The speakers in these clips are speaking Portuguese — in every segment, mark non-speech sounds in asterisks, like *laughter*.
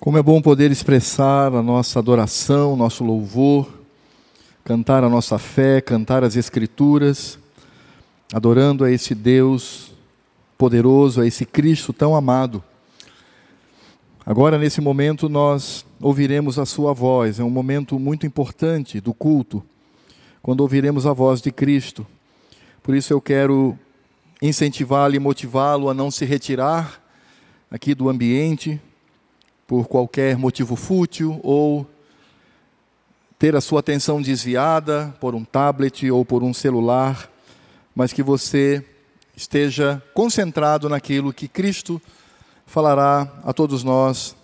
Como é bom poder expressar a nossa adoração, nosso louvor, cantar a nossa fé, cantar as Escrituras, adorando a esse Deus poderoso, a esse Cristo tão amado. Agora, nesse momento, nós ouviremos a Sua voz, é um momento muito importante do culto, quando ouviremos a voz de Cristo. Por isso, eu quero incentivá-lo e motivá-lo a não se retirar aqui do ambiente por qualquer motivo fútil ou ter a sua atenção desviada por um tablet ou por um celular, mas que você esteja concentrado naquilo que Cristo falará a todos nós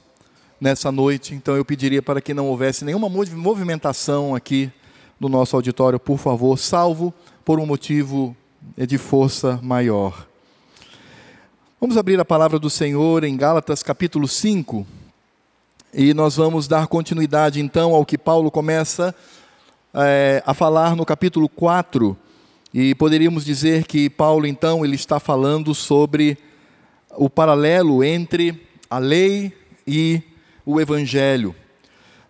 nessa noite. Então eu pediria para que não houvesse nenhuma movimentação aqui no nosso auditório, por favor, salvo por um motivo de força maior. Vamos abrir a palavra do Senhor em Gálatas capítulo 5. E nós vamos dar continuidade então ao que Paulo começa é, a falar no capítulo 4. E poderíamos dizer que Paulo então ele está falando sobre o paralelo entre a lei e o evangelho.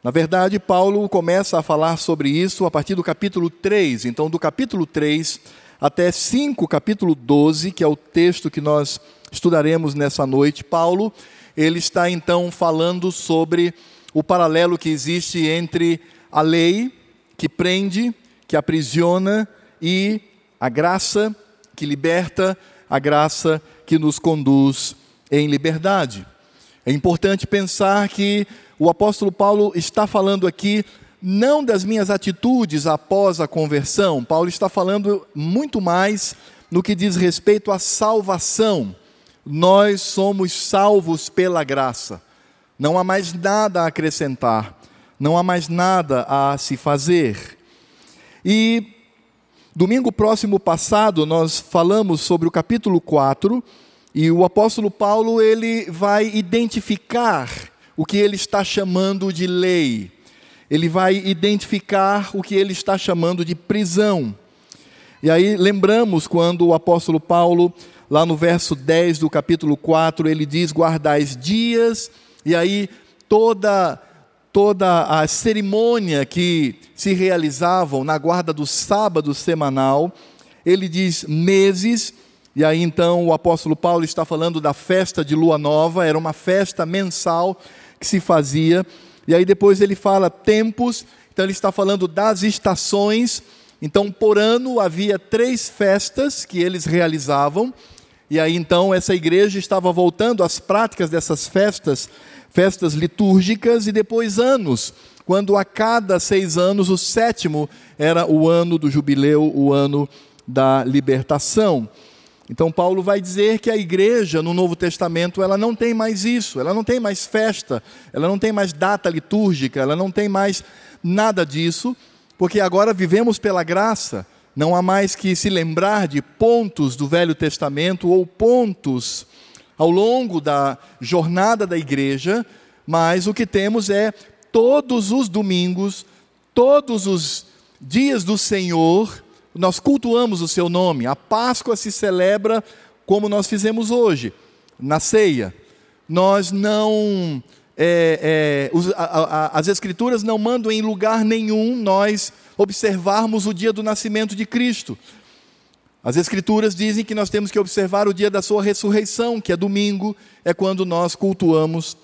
Na verdade, Paulo começa a falar sobre isso a partir do capítulo 3. Então, do capítulo 3 até 5, capítulo 12, que é o texto que nós estudaremos nessa noite, Paulo ele está então falando sobre o paralelo que existe entre a lei que prende, que aprisiona e a graça que liberta, a graça que nos conduz em liberdade. É importante pensar que o apóstolo Paulo está falando aqui não das minhas atitudes após a conversão, Paulo está falando muito mais no que diz respeito à salvação nós somos salvos pela graça. Não há mais nada a acrescentar, não há mais nada a se fazer. E domingo próximo passado nós falamos sobre o capítulo 4 e o apóstolo Paulo ele vai identificar o que ele está chamando de lei. Ele vai identificar o que ele está chamando de prisão. E aí lembramos quando o apóstolo Paulo lá no verso 10 do capítulo 4, ele diz: guardais dias, e aí toda toda a cerimônia que se realizavam na guarda do sábado semanal, ele diz meses, e aí então o apóstolo Paulo está falando da festa de lua nova, era uma festa mensal que se fazia, e aí depois ele fala tempos, então ele está falando das estações, então por ano havia três festas que eles realizavam, e aí então essa igreja estava voltando às práticas dessas festas, festas litúrgicas, e depois anos, quando a cada seis anos, o sétimo era o ano do jubileu, o ano da libertação. Então Paulo vai dizer que a igreja no Novo Testamento ela não tem mais isso, ela não tem mais festa, ela não tem mais data litúrgica, ela não tem mais nada disso, porque agora vivemos pela graça. Não há mais que se lembrar de pontos do Velho Testamento ou pontos ao longo da jornada da igreja, mas o que temos é todos os domingos, todos os dias do Senhor, nós cultuamos o seu nome. A Páscoa se celebra como nós fizemos hoje, na ceia. Nós não. É, é, os, a, a, as Escrituras não mandam em lugar nenhum nós observarmos o dia do nascimento de Cristo. As Escrituras dizem que nós temos que observar o dia da sua ressurreição, que é domingo, é quando nós cultuamos.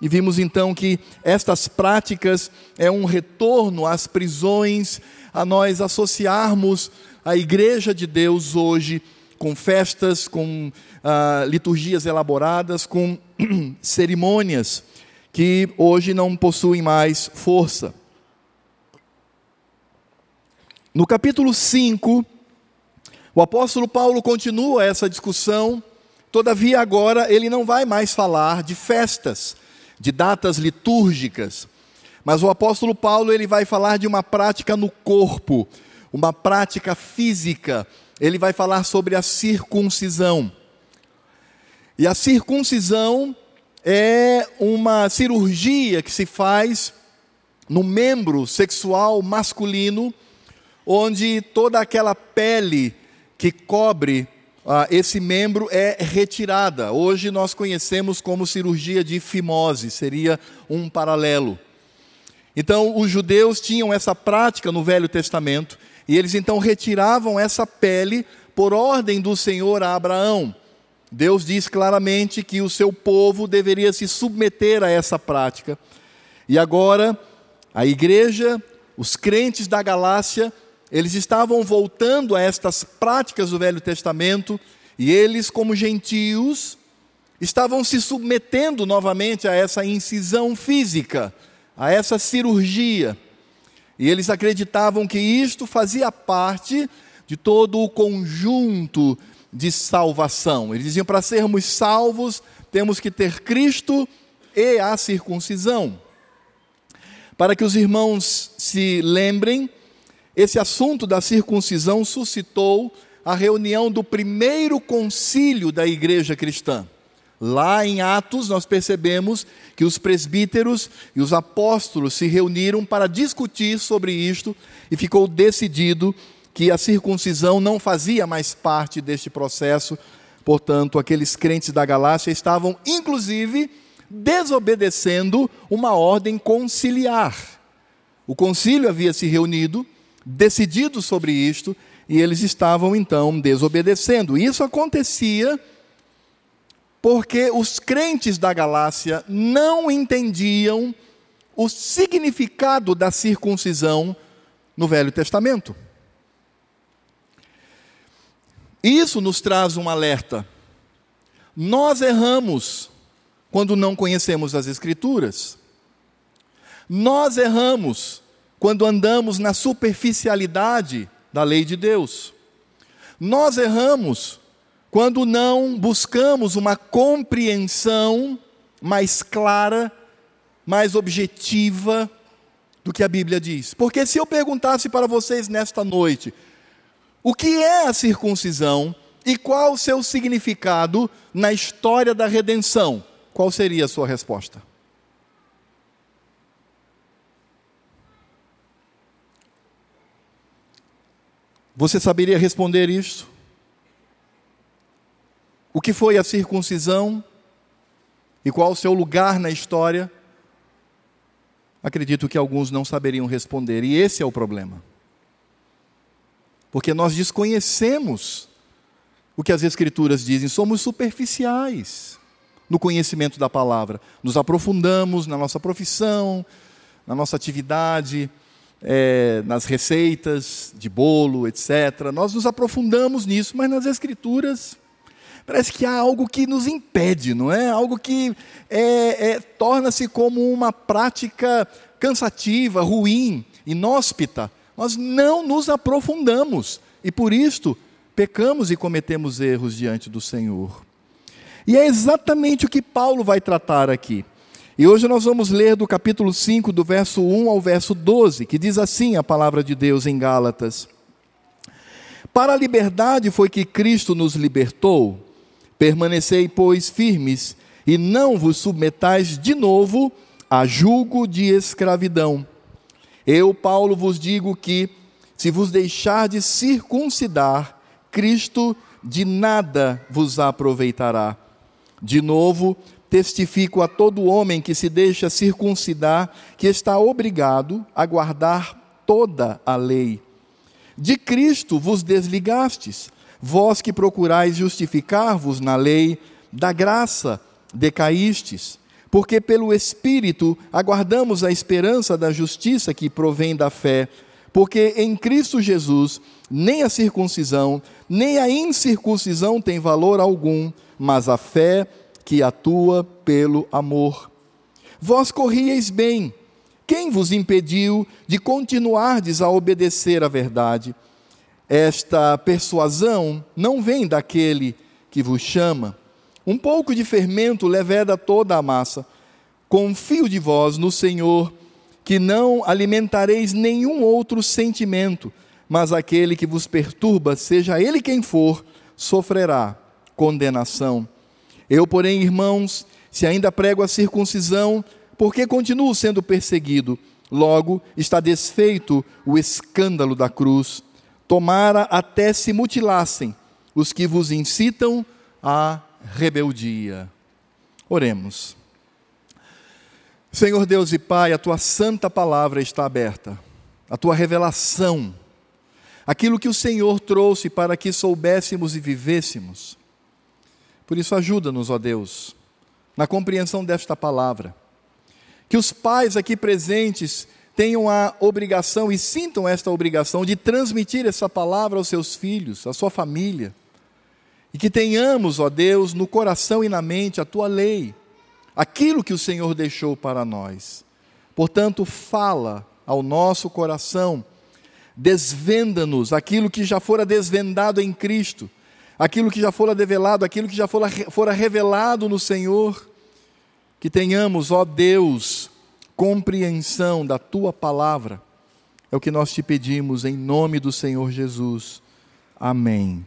E vimos então que estas práticas é um retorno às prisões, a nós associarmos a igreja de Deus hoje com festas, com ah, liturgias elaboradas, com *clears throat* cerimônias que hoje não possuem mais força. No capítulo 5, o apóstolo Paulo continua essa discussão, todavia agora ele não vai mais falar de festas, de datas litúrgicas, mas o apóstolo Paulo ele vai falar de uma prática no corpo, uma prática física. Ele vai falar sobre a circuncisão. E a circuncisão é uma cirurgia que se faz no membro sexual masculino onde toda aquela pele que cobre ah, esse membro é retirada. Hoje nós conhecemos como cirurgia de fimose, seria um paralelo. Então, os judeus tinham essa prática no Velho Testamento, e eles então retiravam essa pele por ordem do Senhor a Abraão. Deus diz claramente que o seu povo deveria se submeter a essa prática. E agora, a igreja, os crentes da Galácia, eles estavam voltando a estas práticas do Velho Testamento, e eles, como gentios, estavam se submetendo novamente a essa incisão física, a essa cirurgia. E eles acreditavam que isto fazia parte de todo o conjunto de salvação. Eles diziam: para sermos salvos, temos que ter Cristo e a circuncisão. Para que os irmãos se lembrem, esse assunto da circuncisão suscitou a reunião do primeiro concílio da igreja cristã. Lá em Atos, nós percebemos que os presbíteros e os apóstolos se reuniram para discutir sobre isto e ficou decidido que a circuncisão não fazia mais parte deste processo. Portanto, aqueles crentes da Galácia estavam, inclusive, desobedecendo uma ordem conciliar. O concílio havia se reunido, decidido sobre isto, e eles estavam então desobedecendo. Isso acontecia porque os crentes da Galácia não entendiam o significado da circuncisão no Velho Testamento. Isso nos traz um alerta. Nós erramos quando não conhecemos as Escrituras. Nós erramos quando andamos na superficialidade da lei de Deus. Nós erramos quando não buscamos uma compreensão mais clara, mais objetiva do que a Bíblia diz. Porque se eu perguntasse para vocês nesta noite, o que é a circuncisão e qual o seu significado na história da redenção? qual seria a sua resposta? Você saberia responder isso? O que foi a circuncisão e qual o seu lugar na história? Acredito que alguns não saberiam responder, e esse é o problema. Porque nós desconhecemos o que as Escrituras dizem, somos superficiais no conhecimento da palavra. Nos aprofundamos na nossa profissão, na nossa atividade, é, nas receitas de bolo, etc. Nós nos aprofundamos nisso, mas nas Escrituras parece que há algo que nos impede, não é? Algo que é, é, torna-se como uma prática cansativa, ruim, inóspita. Nós não nos aprofundamos e por isto pecamos e cometemos erros diante do Senhor. E é exatamente o que Paulo vai tratar aqui. E hoje nós vamos ler do capítulo 5, do verso 1 ao verso 12, que diz assim a palavra de Deus em Gálatas: Para a liberdade foi que Cristo nos libertou. Permanecei, pois, firmes, e não vos submetais de novo a julgo de escravidão. Eu, Paulo, vos digo que, se vos deixardes circuncidar, Cristo de nada vos aproveitará. De novo, testifico a todo homem que se deixa circuncidar que está obrigado a guardar toda a lei. De Cristo vos desligastes, vós que procurais justificar-vos na lei, da graça decaístes, porque pelo Espírito aguardamos a esperança da justiça que provém da fé, porque em Cristo Jesus nem a circuncisão, nem a incircuncisão tem valor algum, mas a fé que atua pelo amor. Vós corrieis bem. Quem vos impediu de continuardes a obedecer à verdade? Esta persuasão não vem daquele que vos chama. Um pouco de fermento leveda toda a massa. Confio de vós no Senhor, que não alimentareis nenhum outro sentimento, mas aquele que vos perturba, seja ele quem for, sofrerá condenação. Eu, porém, irmãos, se ainda prego a circuncisão, porque continuo sendo perseguido? Logo está desfeito o escândalo da cruz. Tomara até se mutilassem os que vos incitam à rebeldia. Oremos. Senhor Deus e Pai, a tua santa palavra está aberta, a tua revelação, aquilo que o Senhor trouxe para que soubéssemos e vivêssemos. Por isso, ajuda-nos, ó Deus, na compreensão desta palavra. Que os pais aqui presentes tenham a obrigação e sintam esta obrigação de transmitir essa palavra aos seus filhos, à sua família. E que tenhamos, ó Deus, no coração e na mente a tua lei aquilo que o Senhor deixou para nós. Portanto, fala ao nosso coração, desvenda-nos aquilo que já fora desvendado em Cristo, aquilo que já fora develado, aquilo que já fora, fora revelado no Senhor. Que tenhamos, ó Deus, compreensão da tua palavra. É o que nós te pedimos em nome do Senhor Jesus. Amém.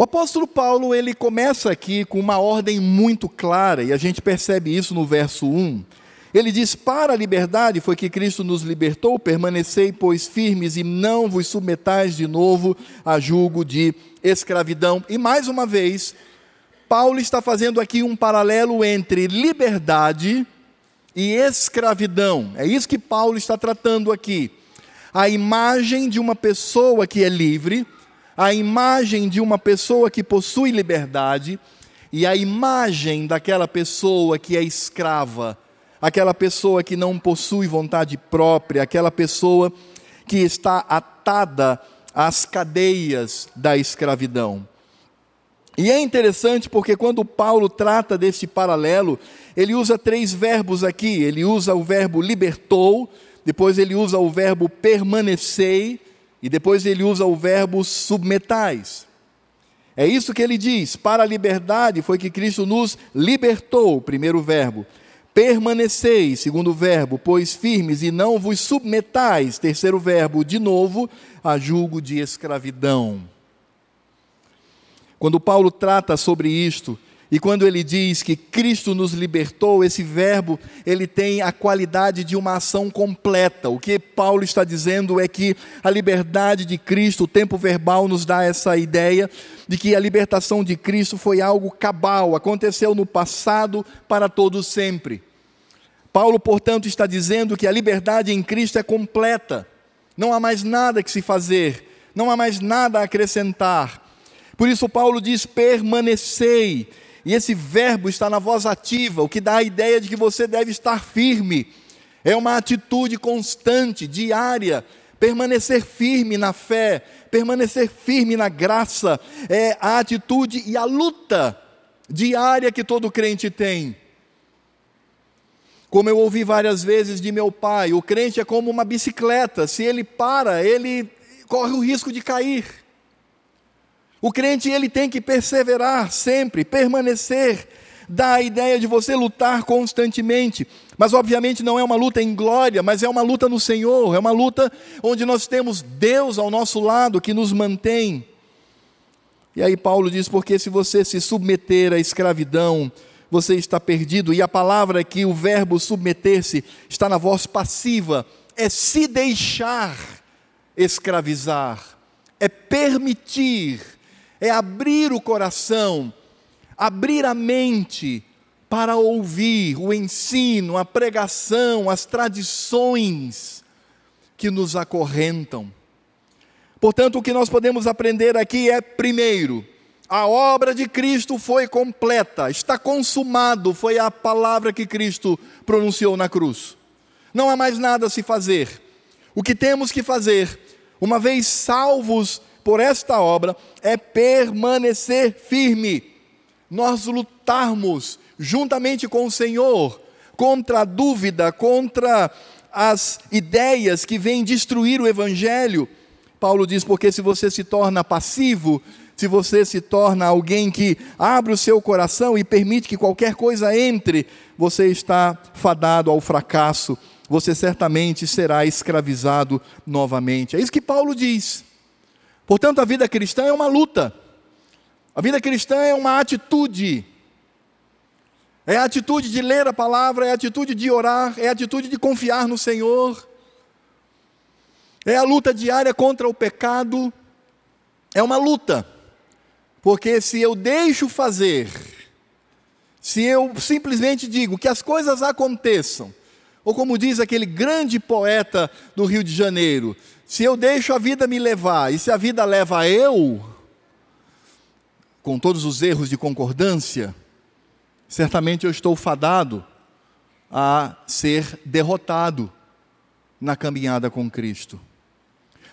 O apóstolo Paulo, ele começa aqui com uma ordem muito clara, e a gente percebe isso no verso 1. Ele diz: Para a liberdade foi que Cristo nos libertou, permanecei, pois, firmes e não vos submetais de novo a julgo de escravidão. E mais uma vez, Paulo está fazendo aqui um paralelo entre liberdade e escravidão. É isso que Paulo está tratando aqui. A imagem de uma pessoa que é livre a imagem de uma pessoa que possui liberdade e a imagem daquela pessoa que é escrava, aquela pessoa que não possui vontade própria, aquela pessoa que está atada às cadeias da escravidão. E é interessante porque quando Paulo trata desse paralelo, ele usa três verbos aqui. Ele usa o verbo libertou, depois ele usa o verbo permanecei e depois ele usa o verbo submetais. É isso que ele diz: para a liberdade foi que Cristo nos libertou, primeiro verbo. Permanecei, segundo verbo, pois firmes e não vos submetais, terceiro verbo, de novo, a julgo de escravidão. Quando Paulo trata sobre isto, e quando ele diz que Cristo nos libertou, esse verbo, ele tem a qualidade de uma ação completa. O que Paulo está dizendo é que a liberdade de Cristo, o tempo verbal nos dá essa ideia de que a libertação de Cristo foi algo cabal, aconteceu no passado para todo sempre. Paulo, portanto, está dizendo que a liberdade em Cristo é completa. Não há mais nada que se fazer, não há mais nada a acrescentar. Por isso Paulo diz: permanecei e esse verbo está na voz ativa, o que dá a ideia de que você deve estar firme. É uma atitude constante, diária, permanecer firme na fé, permanecer firme na graça, é a atitude e a luta diária que todo crente tem. Como eu ouvi várias vezes de meu pai, o crente é como uma bicicleta, se ele para, ele corre o risco de cair. O crente ele tem que perseverar sempre, permanecer, dá a ideia de você lutar constantemente, mas obviamente não é uma luta em glória, mas é uma luta no Senhor, é uma luta onde nós temos Deus ao nosso lado que nos mantém. E aí Paulo diz: porque se você se submeter à escravidão, você está perdido. E a palavra que o verbo submeter-se está na voz passiva, é se deixar escravizar, é permitir é abrir o coração, abrir a mente para ouvir o ensino, a pregação, as tradições que nos acorrentam. Portanto, o que nós podemos aprender aqui é, primeiro, a obra de Cristo foi completa, está consumado, foi a palavra que Cristo pronunciou na cruz. Não há mais nada a se fazer. O que temos que fazer, uma vez salvos por esta obra é permanecer firme, nós lutarmos juntamente com o Senhor contra a dúvida, contra as ideias que vêm destruir o Evangelho. Paulo diz: porque se você se torna passivo, se você se torna alguém que abre o seu coração e permite que qualquer coisa entre, você está fadado ao fracasso, você certamente será escravizado novamente. É isso que Paulo diz. Portanto, a vida cristã é uma luta. A vida cristã é uma atitude. É a atitude de ler a palavra, é a atitude de orar, é a atitude de confiar no Senhor. É a luta diária contra o pecado. é uma luta, porque se eu deixo fazer, se eu simplesmente digo que as coisas aconteçam, ou como diz aquele grande poeta do Rio de Janeiro, se eu deixo a vida me levar, e se a vida leva eu, com todos os erros de concordância, certamente eu estou fadado a ser derrotado na caminhada com Cristo.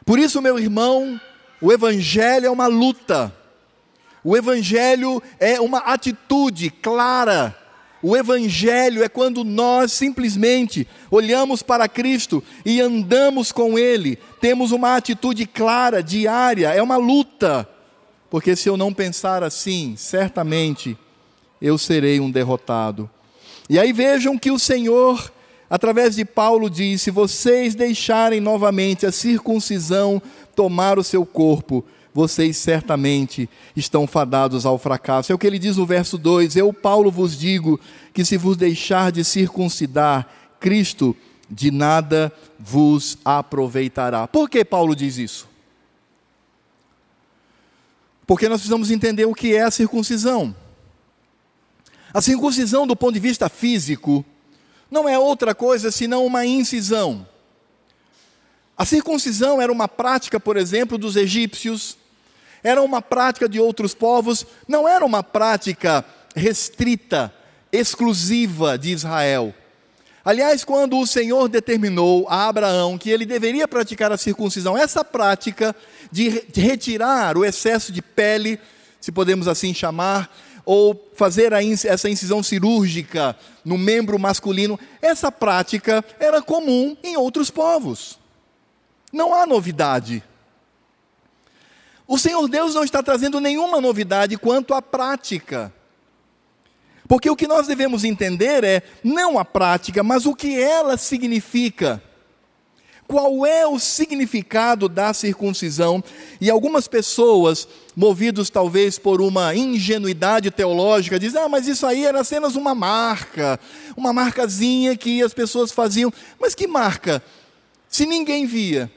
Por isso, meu irmão, o Evangelho é uma luta, o Evangelho é uma atitude clara. O Evangelho é quando nós simplesmente olhamos para Cristo e andamos com Ele, temos uma atitude clara, diária, é uma luta, porque se eu não pensar assim, certamente eu serei um derrotado. E aí vejam que o Senhor, através de Paulo, diz: se vocês deixarem novamente a circuncisão tomar o seu corpo, vocês certamente estão fadados ao fracasso. É o que ele diz no verso 2: Eu, Paulo, vos digo que se vos deixar de circuncidar, Cristo de nada vos aproveitará. Por que Paulo diz isso? Porque nós precisamos entender o que é a circuncisão. A circuncisão, do ponto de vista físico, não é outra coisa senão uma incisão. A circuncisão era uma prática, por exemplo, dos egípcios, era uma prática de outros povos, não era uma prática restrita, exclusiva de Israel. Aliás, quando o Senhor determinou a Abraão que ele deveria praticar a circuncisão, essa prática de retirar o excesso de pele, se podemos assim chamar, ou fazer essa incisão cirúrgica no membro masculino, essa prática era comum em outros povos. Não há novidade. O Senhor Deus não está trazendo nenhuma novidade quanto à prática. Porque o que nós devemos entender é não a prática, mas o que ela significa. Qual é o significado da circuncisão? E algumas pessoas, movidos talvez por uma ingenuidade teológica, dizem: ah, mas isso aí era apenas uma marca, uma marcazinha que as pessoas faziam. Mas que marca? Se ninguém via,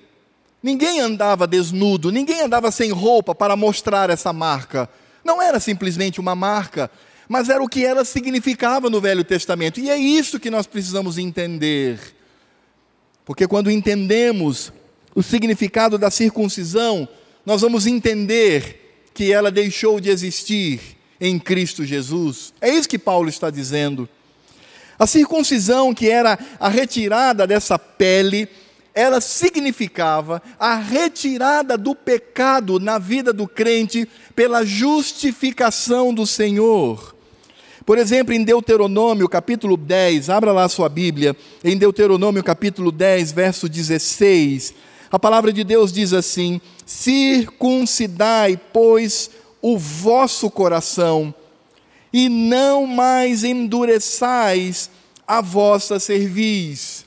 ninguém andava desnudo, ninguém andava sem roupa para mostrar essa marca. Não era simplesmente uma marca, mas era o que ela significava no Velho Testamento. E é isso que nós precisamos entender. Porque quando entendemos o significado da circuncisão, nós vamos entender que ela deixou de existir em Cristo Jesus. É isso que Paulo está dizendo. A circuncisão, que era a retirada dessa pele, ela significava a retirada do pecado na vida do crente pela justificação do Senhor. Por exemplo, em Deuteronômio capítulo 10, abra lá sua Bíblia, em Deuteronômio capítulo 10, verso 16, a palavra de Deus diz assim: Circuncidai, pois, o vosso coração, e não mais endureçais a vossa cerviz.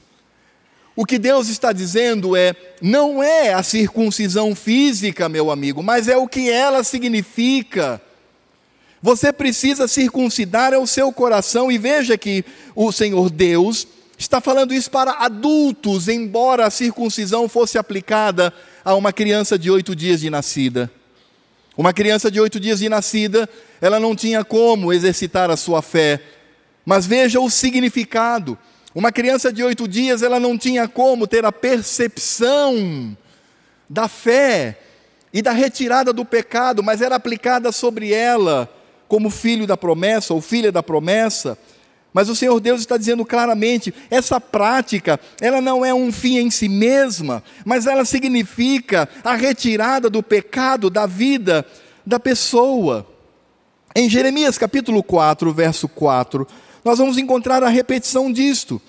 O que Deus está dizendo é: não é a circuncisão física, meu amigo, mas é o que ela significa. Você precisa circuncidar o seu coração, e veja que o Senhor Deus está falando isso para adultos, embora a circuncisão fosse aplicada a uma criança de oito dias de nascida. Uma criança de oito dias de nascida, ela não tinha como exercitar a sua fé, mas veja o significado. Uma criança de oito dias, ela não tinha como ter a percepção da fé e da retirada do pecado, mas era aplicada sobre ela como filho da promessa ou filha da promessa. Mas o Senhor Deus está dizendo claramente, essa prática, ela não é um fim em si mesma, mas ela significa a retirada do pecado da vida da pessoa. Em Jeremias capítulo 4, verso 4, nós vamos encontrar a repetição disto.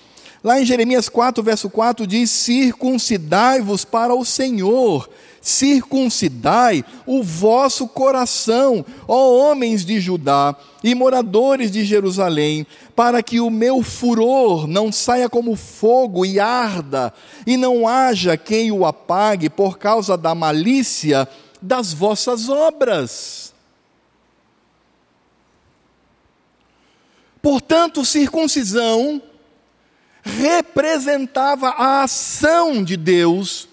Lá em Jeremias 4, verso 4 diz: Circuncidai-vos para o Senhor, circuncidai o vosso coração, ó homens de Judá e moradores de Jerusalém, para que o meu furor não saia como fogo e arda, e não haja quem o apague por causa da malícia das vossas obras. Portanto, circuncisão representava a ação de Deus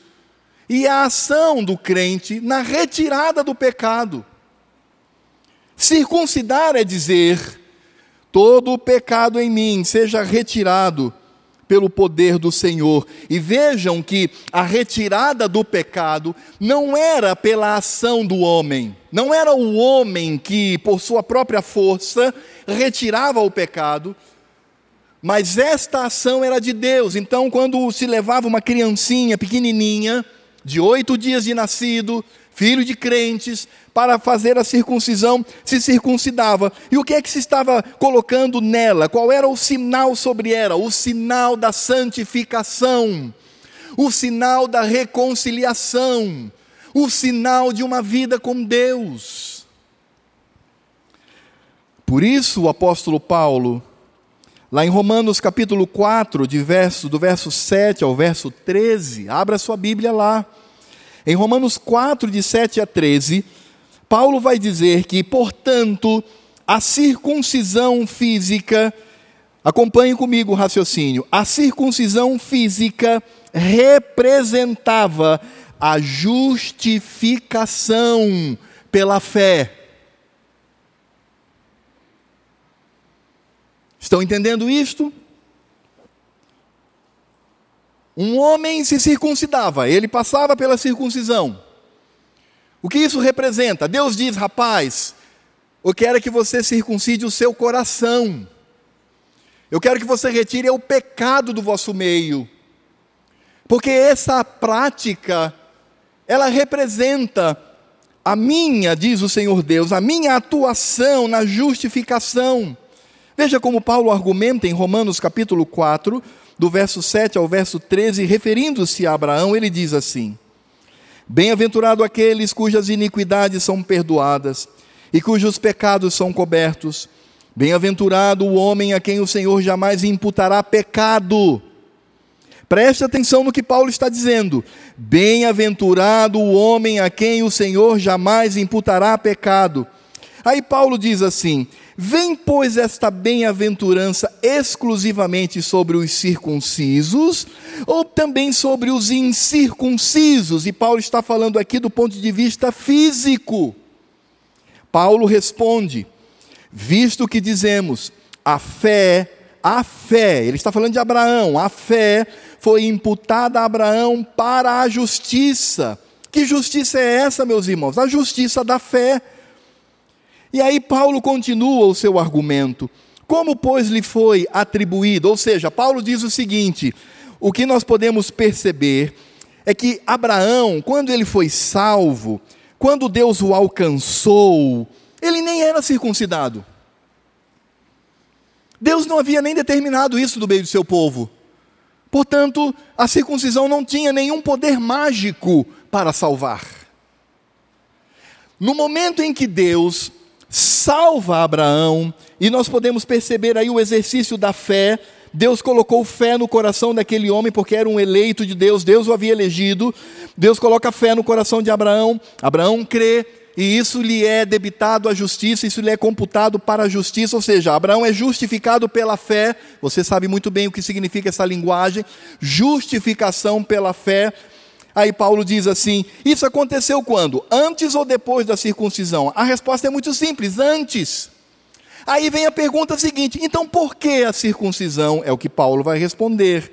e a ação do crente na retirada do pecado. Circuncidar é dizer: todo o pecado em mim seja retirado pelo poder do Senhor. E vejam que a retirada do pecado não era pela ação do homem, não era o homem que, por sua própria força, retirava o pecado, mas esta ação era de Deus. Então, quando se levava uma criancinha pequenininha, de oito dias de nascido, filho de crentes, para fazer a circuncisão, se circuncidava. E o que é que se estava colocando nela? Qual era o sinal sobre ela? O sinal da santificação, o sinal da reconciliação, o sinal de uma vida com Deus. Por isso o apóstolo Paulo, lá em Romanos capítulo 4, de verso, do verso 7 ao verso 13, abra sua Bíblia lá. Em Romanos 4, de 7 a 13, Paulo vai dizer que, portanto, a circuncisão física, acompanhe comigo o raciocínio, a circuncisão física representava a justificação pela fé. Estão entendendo isto? Um homem se circuncidava, ele passava pela circuncisão. O que isso representa? Deus diz, rapaz, eu quero que você circuncide o seu coração. Eu quero que você retire o pecado do vosso meio. Porque essa prática, ela representa a minha, diz o Senhor Deus, a minha atuação na justificação. Veja como Paulo argumenta em Romanos capítulo 4, do verso 7 ao verso 13, referindo-se a Abraão, ele diz assim: Bem-aventurado aqueles cujas iniquidades são perdoadas e cujos pecados são cobertos. Bem-aventurado o homem a quem o Senhor jamais imputará pecado. Preste atenção no que Paulo está dizendo. Bem-aventurado o homem a quem o Senhor jamais imputará pecado. Aí Paulo diz assim: Vem, pois, esta bem-aventurança exclusivamente sobre os circuncisos, ou também sobre os incircuncisos? E Paulo está falando aqui do ponto de vista físico. Paulo responde: visto que dizemos, a fé, a fé, ele está falando de Abraão, a fé foi imputada a Abraão para a justiça. Que justiça é essa, meus irmãos? A justiça da fé. E aí Paulo continua o seu argumento. Como, pois, lhe foi atribuído? Ou seja, Paulo diz o seguinte: o que nós podemos perceber é que Abraão, quando ele foi salvo, quando Deus o alcançou, ele nem era circuncidado. Deus não havia nem determinado isso do meio do seu povo. Portanto, a circuncisão não tinha nenhum poder mágico para salvar. No momento em que Deus salva Abraão, e nós podemos perceber aí o exercício da fé. Deus colocou fé no coração daquele homem, porque era um eleito de Deus, Deus o havia elegido. Deus coloca fé no coração de Abraão, Abraão crê, e isso lhe é debitado à justiça, isso lhe é computado para a justiça, ou seja, Abraão é justificado pela fé, você sabe muito bem o que significa essa linguagem, justificação pela fé, Aí Paulo diz assim: Isso aconteceu quando? Antes ou depois da circuncisão? A resposta é muito simples: antes. Aí vem a pergunta seguinte: então por que a circuncisão? É o que Paulo vai responder.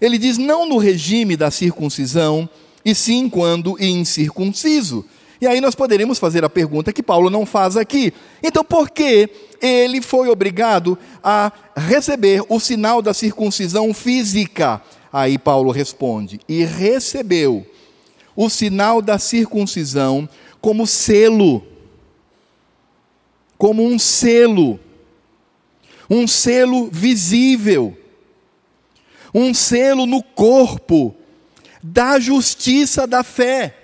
Ele diz: não no regime da circuncisão, e sim quando incircunciso. E aí nós poderíamos fazer a pergunta que Paulo não faz aqui. Então por que ele foi obrigado a receber o sinal da circuncisão física? Aí Paulo responde: e recebeu o sinal da circuncisão como selo, como um selo, um selo visível, um selo no corpo da justiça da fé.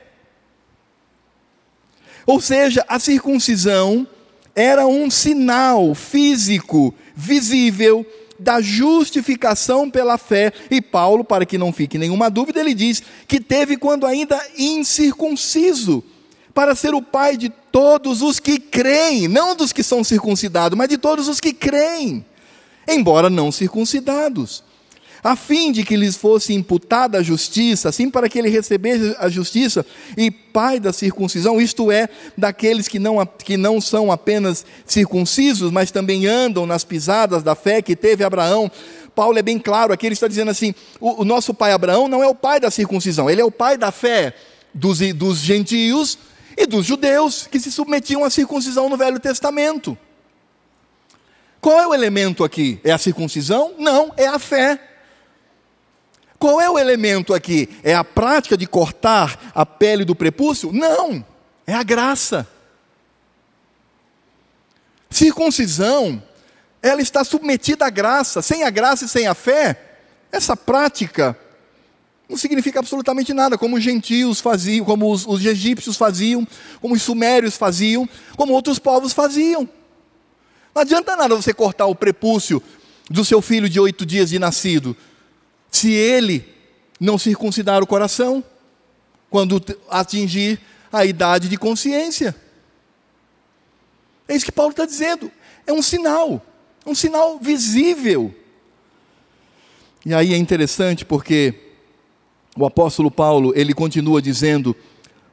Ou seja, a circuncisão era um sinal físico, visível, da justificação pela fé. E Paulo, para que não fique nenhuma dúvida, ele diz que teve quando ainda incircunciso, para ser o pai de todos os que creem, não dos que são circuncidados, mas de todos os que creem, embora não circuncidados. A fim de que lhes fosse imputada a justiça, assim para que ele recebesse a justiça e pai da circuncisão, isto é, daqueles que não, que não são apenas circuncisos, mas também andam nas pisadas da fé que teve Abraão. Paulo é bem claro aqui, ele está dizendo assim: o, o nosso pai Abraão não é o pai da circuncisão, ele é o pai da fé dos, dos gentios e dos judeus que se submetiam à circuncisão no Velho Testamento. Qual é o elemento aqui? É a circuncisão? Não, é a fé. Qual é o elemento aqui? É a prática de cortar a pele do prepúcio? Não, é a graça. Circuncisão, ela está submetida à graça. Sem a graça e sem a fé, essa prática não significa absolutamente nada, como os gentios faziam, como os, os egípcios faziam, como os sumérios faziam, como outros povos faziam. Não adianta nada você cortar o prepúcio do seu filho de oito dias de nascido se ele não circuncidar o coração, quando atingir a idade de consciência. É isso que Paulo está dizendo. É um sinal, um sinal visível. E aí é interessante porque o apóstolo Paulo, ele continua dizendo: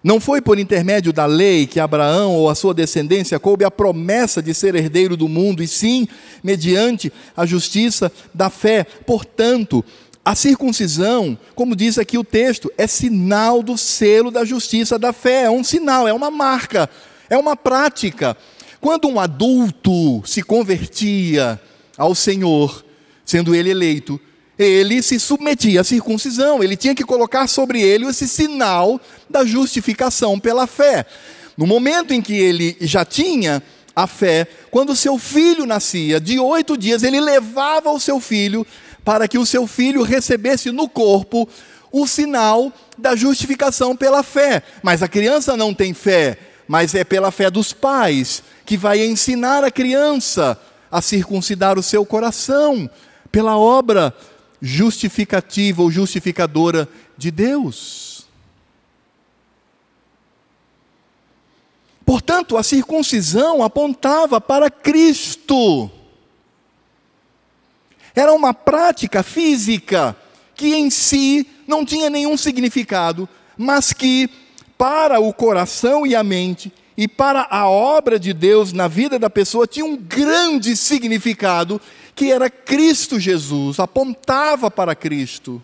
Não foi por intermédio da lei que Abraão ou a sua descendência coube a promessa de ser herdeiro do mundo, e sim mediante a justiça da fé. Portanto, a circuncisão, como diz aqui o texto, é sinal do selo da justiça da fé, é um sinal, é uma marca, é uma prática. Quando um adulto se convertia ao Senhor, sendo ele eleito, ele se submetia à circuncisão, ele tinha que colocar sobre ele esse sinal da justificação pela fé. No momento em que ele já tinha a fé, quando seu filho nascia, de oito dias, ele levava o seu filho para que o seu filho recebesse no corpo o sinal da justificação pela fé. Mas a criança não tem fé, mas é pela fé dos pais que vai ensinar a criança a circuncidar o seu coração pela obra justificativa ou justificadora de Deus. Portanto, a circuncisão apontava para Cristo. Era uma prática física que em si não tinha nenhum significado, mas que para o coração e a mente e para a obra de Deus na vida da pessoa tinha um grande significado, que era Cristo Jesus, apontava para Cristo.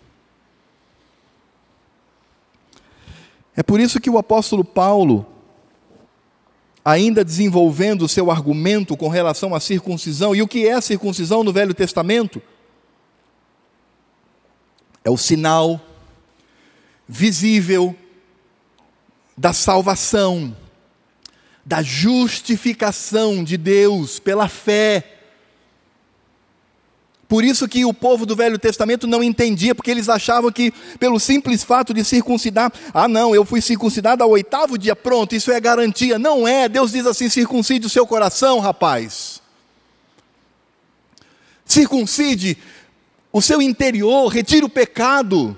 É por isso que o apóstolo Paulo, ainda desenvolvendo o seu argumento com relação à circuncisão. E o que é a circuncisão no Velho Testamento? É o sinal visível da salvação, da justificação de Deus pela fé por isso que o povo do Velho Testamento não entendia, porque eles achavam que pelo simples fato de circuncidar, ah não, eu fui circuncidado ao oitavo dia, pronto, isso é garantia. Não é, Deus diz assim: circuncide o seu coração, rapaz. Circuncide o seu interior, retire o pecado.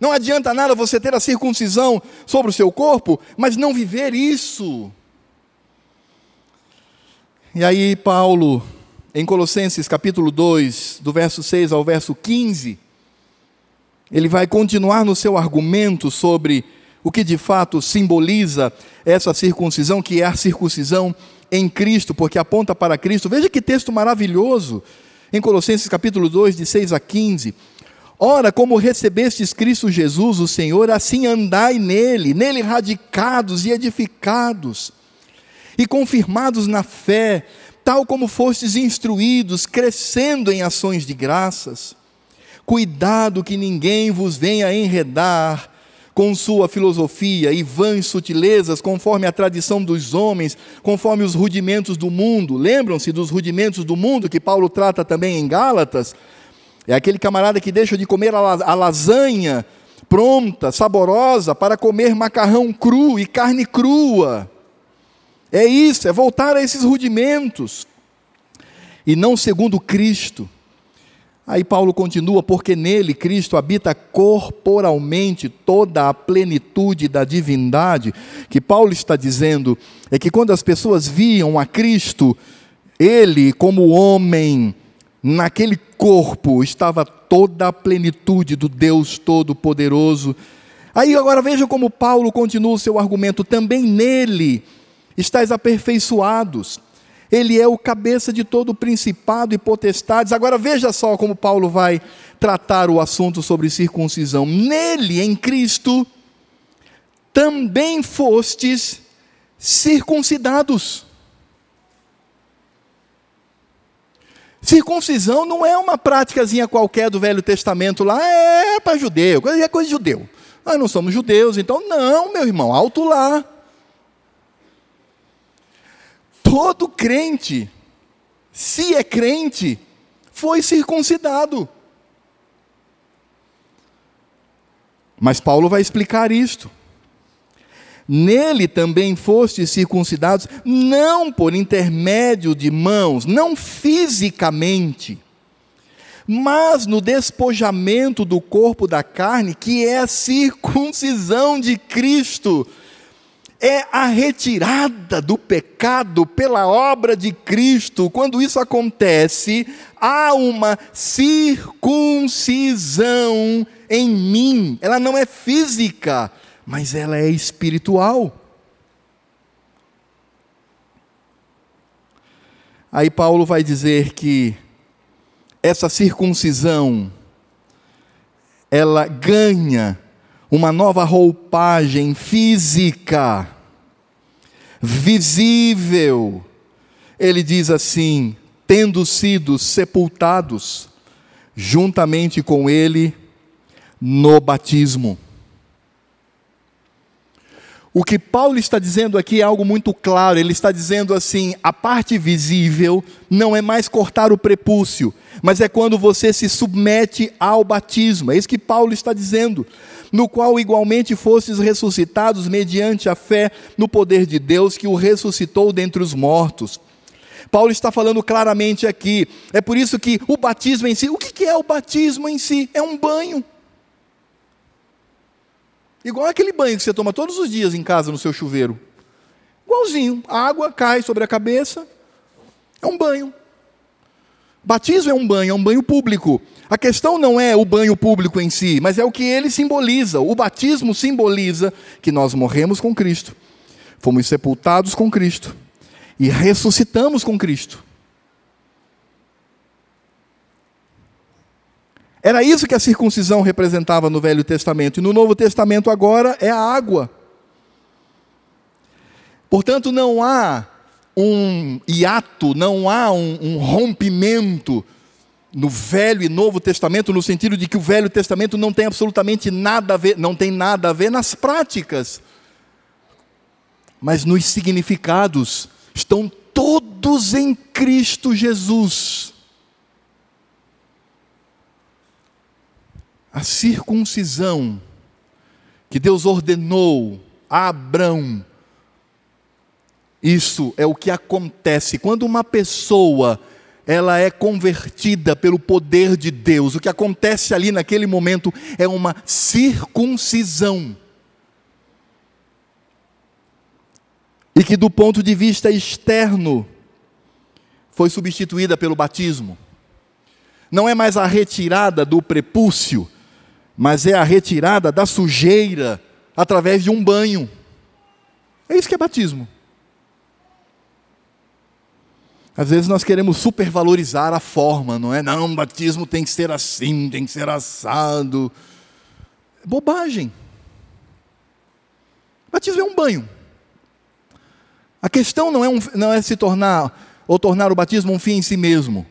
Não adianta nada você ter a circuncisão sobre o seu corpo, mas não viver isso. E aí, Paulo em Colossenses capítulo 2, do verso 6 ao verso 15, ele vai continuar no seu argumento sobre o que de fato simboliza essa circuncisão, que é a circuncisão em Cristo, porque aponta para Cristo. Veja que texto maravilhoso, em Colossenses capítulo 2, de 6 a 15. Ora, como recebestes Cristo Jesus, o Senhor, assim andai nele, nele radicados e edificados, e confirmados na fé, tal como fostes instruídos, crescendo em ações de graças. Cuidado que ninguém vos venha enredar com sua filosofia e vãs sutilezas, conforme a tradição dos homens, conforme os rudimentos do mundo. Lembram-se dos rudimentos do mundo que Paulo trata também em Gálatas? É aquele camarada que deixa de comer a lasanha pronta, saborosa, para comer macarrão cru e carne crua. É isso, é voltar a esses rudimentos. E não segundo Cristo. Aí Paulo continua, porque nele Cristo habita corporalmente toda a plenitude da divindade. Que Paulo está dizendo é que quando as pessoas viam a Cristo, ele como homem, naquele corpo estava toda a plenitude do Deus Todo-Poderoso. Aí agora veja como Paulo continua o seu argumento: também nele estáis aperfeiçoados. Ele é o cabeça de todo o principado e potestades. Agora veja só como Paulo vai tratar o assunto sobre circuncisão. Nele, em Cristo, também fostes circuncidados. Circuncisão não é uma práticazinha qualquer do Velho Testamento lá, é para judeu, é coisa de judeu. Nós não somos judeus, então não, meu irmão, alto lá. Todo crente, se é crente, foi circuncidado. Mas Paulo vai explicar isto. Nele também fostes circuncidados, não por intermédio de mãos, não fisicamente, mas no despojamento do corpo da carne, que é a circuncisão de Cristo. É a retirada do pecado pela obra de Cristo. Quando isso acontece, há uma circuncisão em mim. Ela não é física, mas ela é espiritual. Aí Paulo vai dizer que essa circuncisão ela ganha uma nova roupagem física, visível. Ele diz assim: tendo sido sepultados juntamente com ele no batismo. O que Paulo está dizendo aqui é algo muito claro. Ele está dizendo assim: a parte visível não é mais cortar o prepúcio, mas é quando você se submete ao batismo. É isso que Paulo está dizendo. No qual igualmente fostes ressuscitados mediante a fé no poder de Deus que o ressuscitou dentre os mortos. Paulo está falando claramente aqui. É por isso que o batismo em si, o que é o batismo em si? É um banho. Igual aquele banho que você toma todos os dias em casa no seu chuveiro. Igualzinho. A água cai sobre a cabeça. É um banho. Batismo é um banho, é um banho público. A questão não é o banho público em si, mas é o que ele simboliza. O batismo simboliza que nós morremos com Cristo, fomos sepultados com Cristo e ressuscitamos com Cristo. Era isso que a circuncisão representava no Velho Testamento. E no Novo Testamento agora é a água. Portanto, não há um hiato, não há um, um rompimento no Velho e Novo Testamento, no sentido de que o Velho Testamento não tem absolutamente nada a ver, não tem nada a ver nas práticas, mas nos significados, estão todos em Cristo Jesus. a circuncisão que Deus ordenou a Abraão, isso é o que acontece quando uma pessoa ela é convertida pelo poder de Deus. O que acontece ali naquele momento é uma circuncisão. E que do ponto de vista externo foi substituída pelo batismo. Não é mais a retirada do prepúcio, mas é a retirada da sujeira através de um banho. É isso que é batismo. Às vezes nós queremos supervalorizar a forma, não é? Não, batismo tem que ser assim, tem que ser assado. Bobagem. Batismo é um banho. A questão não é, um, não é se tornar ou tornar o batismo um fim em si mesmo.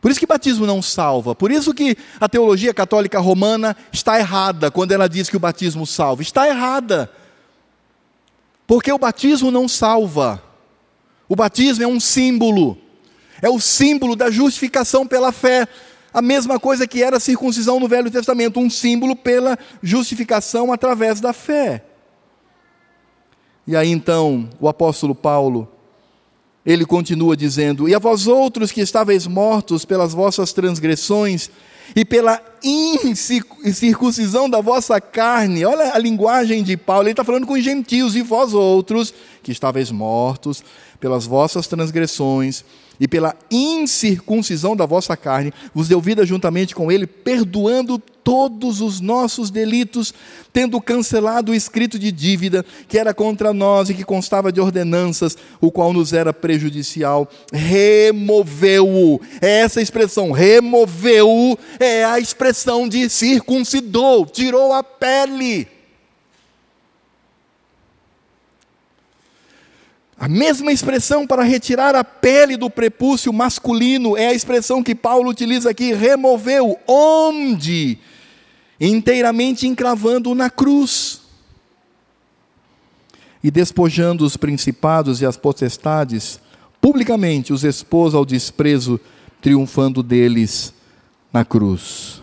Por isso que batismo não salva. Por isso que a teologia católica romana está errada quando ela diz que o batismo salva. Está errada. Porque o batismo não salva. O batismo é um símbolo. É o símbolo da justificação pela fé. A mesma coisa que era a circuncisão no Velho Testamento, um símbolo pela justificação através da fé. E aí então, o apóstolo Paulo ele continua dizendo: E a vós outros que estáveis mortos pelas vossas transgressões e pela incircuncisão da vossa carne, olha a linguagem de Paulo, ele está falando com os gentios, e vós outros que estáveis mortos pelas vossas transgressões e pela incircuncisão da vossa carne, vos deu vida juntamente com ele, perdoando todos os nossos delitos, tendo cancelado o escrito de dívida que era contra nós e que constava de ordenanças, o qual nos era prejudicial, removeu-o. É essa expressão, removeu-o, é a expressão de circuncidou, tirou a pele. A mesma expressão para retirar a pele do prepúcio masculino é a expressão que Paulo utiliza aqui, removeu, onde? Inteiramente encravando na cruz. E despojando os principados e as potestades, publicamente os expôs ao desprezo, triunfando deles na cruz.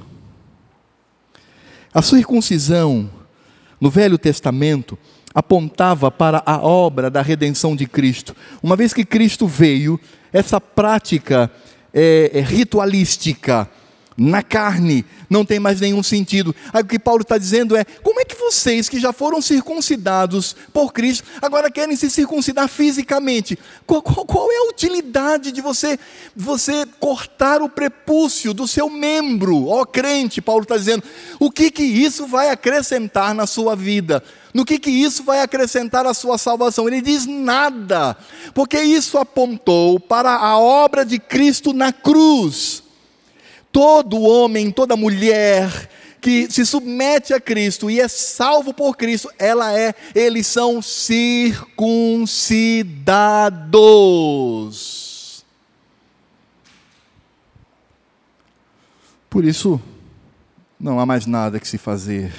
A circuncisão no Velho Testamento apontava para a obra da redenção de Cristo. Uma vez que Cristo veio, essa prática é, é ritualística, na carne, não tem mais nenhum sentido. Aí o que Paulo está dizendo é: como é que vocês que já foram circuncidados por Cristo, agora querem se circuncidar fisicamente? Qual, qual, qual é a utilidade de você, você cortar o prepúcio do seu membro? Ó crente, Paulo está dizendo: o que, que isso vai acrescentar na sua vida? No que, que isso vai acrescentar à sua salvação? Ele diz nada, porque isso apontou para a obra de Cristo na cruz. Todo homem, toda mulher que se submete a Cristo e é salvo por Cristo, ela é, eles são circuncidados. Por isso, não há mais nada que se fazer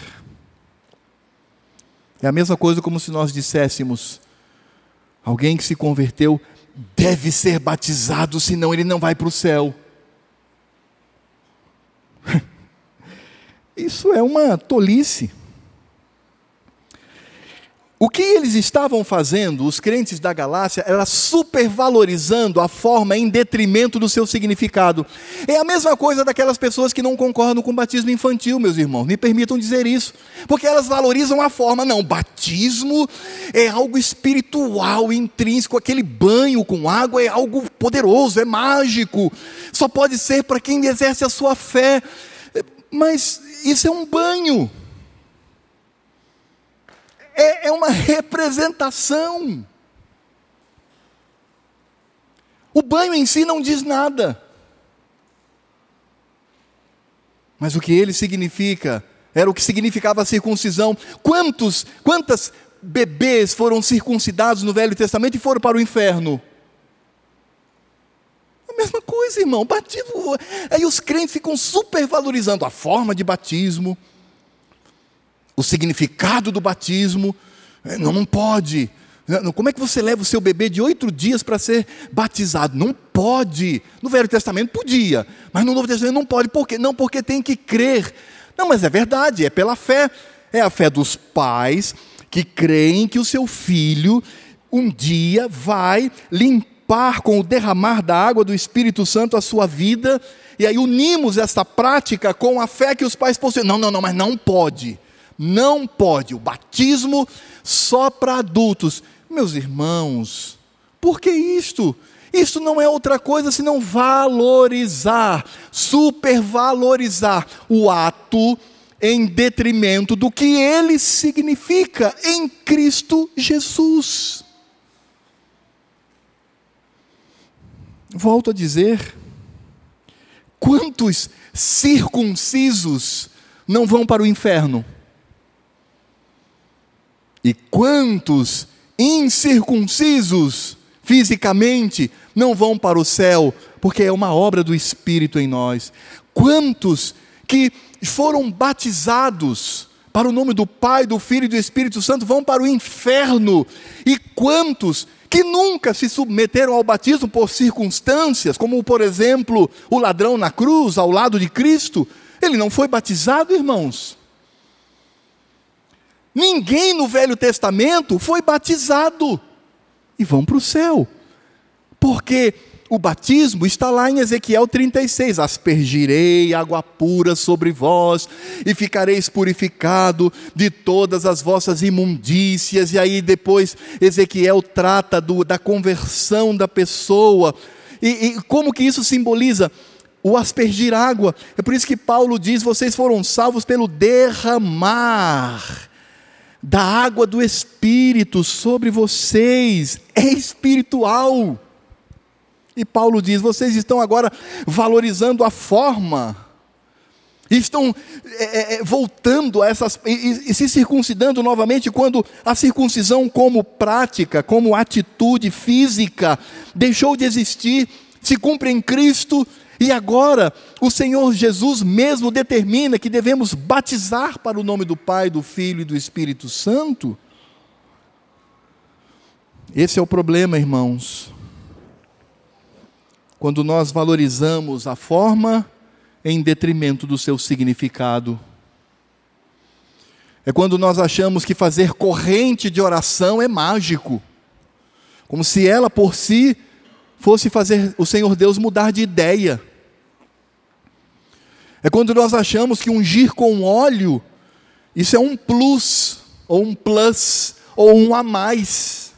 é a mesma coisa como se nós disséssemos: alguém que se converteu deve ser batizado, senão ele não vai para o céu. *laughs* Isso é uma tolice. O que eles estavam fazendo, os crentes da Galácia, era supervalorizando a forma em detrimento do seu significado. É a mesma coisa daquelas pessoas que não concordam com o batismo infantil, meus irmãos. Me permitam dizer isso. Porque elas valorizam a forma. Não, batismo é algo espiritual, intrínseco. Aquele banho com água é algo poderoso, é mágico. Só pode ser para quem exerce a sua fé. Mas isso é um banho é, é uma representação. O banho em si não diz nada. Mas o que ele significa era o que significava a circuncisão. Quantos, quantas bebês foram circuncidados no Velho Testamento e foram para o inferno? A mesma coisa, irmão. Batismo. Aí os crentes ficam supervalorizando a forma de batismo, o significado do batismo. É, não pode. Como é que você leva o seu bebê de oito dias para ser batizado? Não pode. No Velho Testamento podia, mas no Novo Testamento não pode. Por quê? Não, porque tem que crer. Não, mas é verdade, é pela fé. É a fé dos pais que creem que o seu filho um dia vai limpar com o derramar da água do Espírito Santo a sua vida. E aí unimos essa prática com a fé que os pais possuem. Não, não, não, mas não pode. Não pode. O batismo só para adultos. Meus irmãos, por que isto? Isso não é outra coisa senão valorizar, supervalorizar o ato em detrimento do que ele significa em Cristo Jesus. Volto a dizer, quantos circuncisos não vão para o inferno? E quantos incircuncisos fisicamente não vão para o céu, porque é uma obra do Espírito em nós? Quantos que foram batizados para o nome do Pai, do Filho e do Espírito Santo vão para o inferno? E quantos que nunca se submeteram ao batismo por circunstâncias, como por exemplo o ladrão na cruz ao lado de Cristo, ele não foi batizado, irmãos. Ninguém no Velho Testamento foi batizado e vão para o céu. Porque o batismo está lá em Ezequiel 36: Aspergirei água pura sobre vós, e ficareis purificado de todas as vossas imundícias. E aí depois Ezequiel trata do, da conversão da pessoa. E, e como que isso simboliza? O aspergir água. É por isso que Paulo diz: vocês foram salvos pelo derramar da água do Espírito sobre vocês. É espiritual. E Paulo diz: vocês estão agora valorizando a forma estão é, é, é, voltando a essas e, e, se circuncidando novamente quando a circuncisão como prática, como atitude física deixou de existir, se cumpre em Cristo e agora o Senhor Jesus mesmo determina que devemos batizar para o nome do Pai, do Filho e do Espírito Santo. Esse é o problema, irmãos. Quando nós valorizamos a forma em detrimento do seu significado. É quando nós achamos que fazer corrente de oração é mágico, como se ela por si fosse fazer o Senhor Deus mudar de ideia. É quando nós achamos que ungir com óleo, isso é um plus, ou um plus, ou um a mais.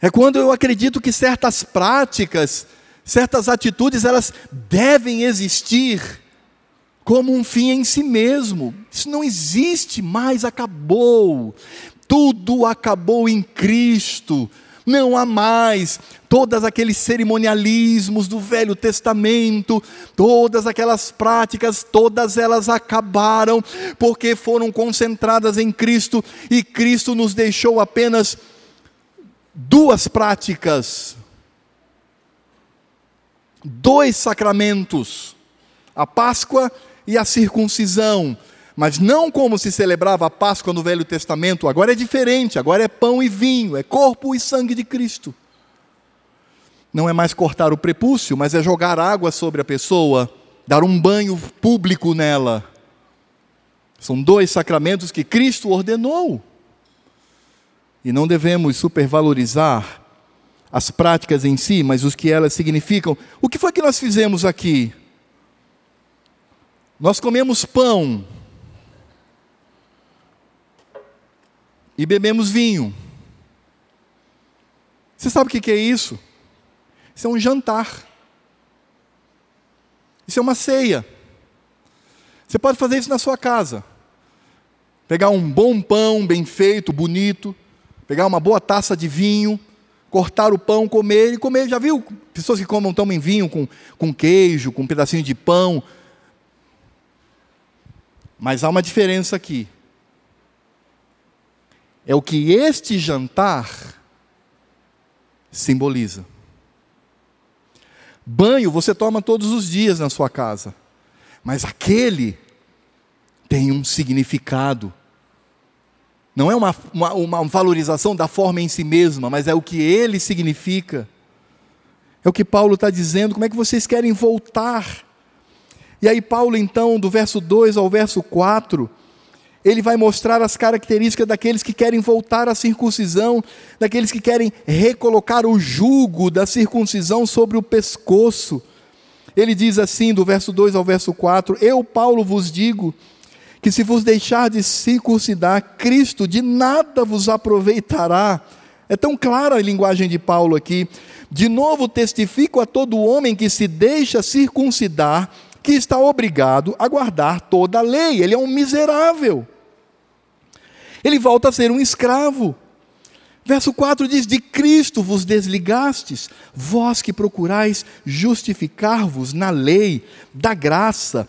É quando eu acredito que certas práticas, certas atitudes elas devem existir como um fim em si mesmo. Isso não existe mais, acabou. Tudo acabou em Cristo. Não há mais todos aqueles cerimonialismos do Velho Testamento, todas aquelas práticas, todas elas acabaram, porque foram concentradas em Cristo e Cristo nos deixou apenas duas práticas. Dois sacramentos, a Páscoa e a circuncisão, mas não como se celebrava a Páscoa no Velho Testamento, agora é diferente, agora é pão e vinho, é corpo e sangue de Cristo. Não é mais cortar o prepúcio, mas é jogar água sobre a pessoa, dar um banho público nela. São dois sacramentos que Cristo ordenou. E não devemos supervalorizar as práticas em si, mas os que elas significam. O que foi que nós fizemos aqui? Nós comemos pão e bebemos vinho. Você sabe o que é isso? Isso é um jantar. Isso é uma ceia. Você pode fazer isso na sua casa. Pegar um bom pão, bem feito, bonito, pegar uma boa taça de vinho, cortar o pão, comer e comer. Já viu pessoas que comam, tomam vinho com, com queijo, com um pedacinho de pão? Mas há uma diferença aqui. É o que este jantar simboliza. Banho você toma todos os dias na sua casa, mas aquele tem um significado não é uma, uma, uma, valorização da forma em si mesma, mas é o que ele significa. É o que Paulo está dizendo, como é que vocês querem voltar? E aí, Paulo, então, do verso 2 ao verso 4, ele vai mostrar as características daqueles que querem voltar à circuncisão, daqueles que querem recolocar o jugo da circuncisão sobre o pescoço. Ele diz assim, do verso 2 ao verso 4: Eu, Paulo, vos digo que se vos deixar de circuncidar, Cristo de nada vos aproveitará. É tão clara a linguagem de Paulo aqui. De novo testifico a todo homem que se deixa circuncidar, que está obrigado a guardar toda a lei. Ele é um miserável. Ele volta a ser um escravo. Verso 4 diz: De Cristo vos desligastes, vós que procurais justificar-vos na lei, da graça,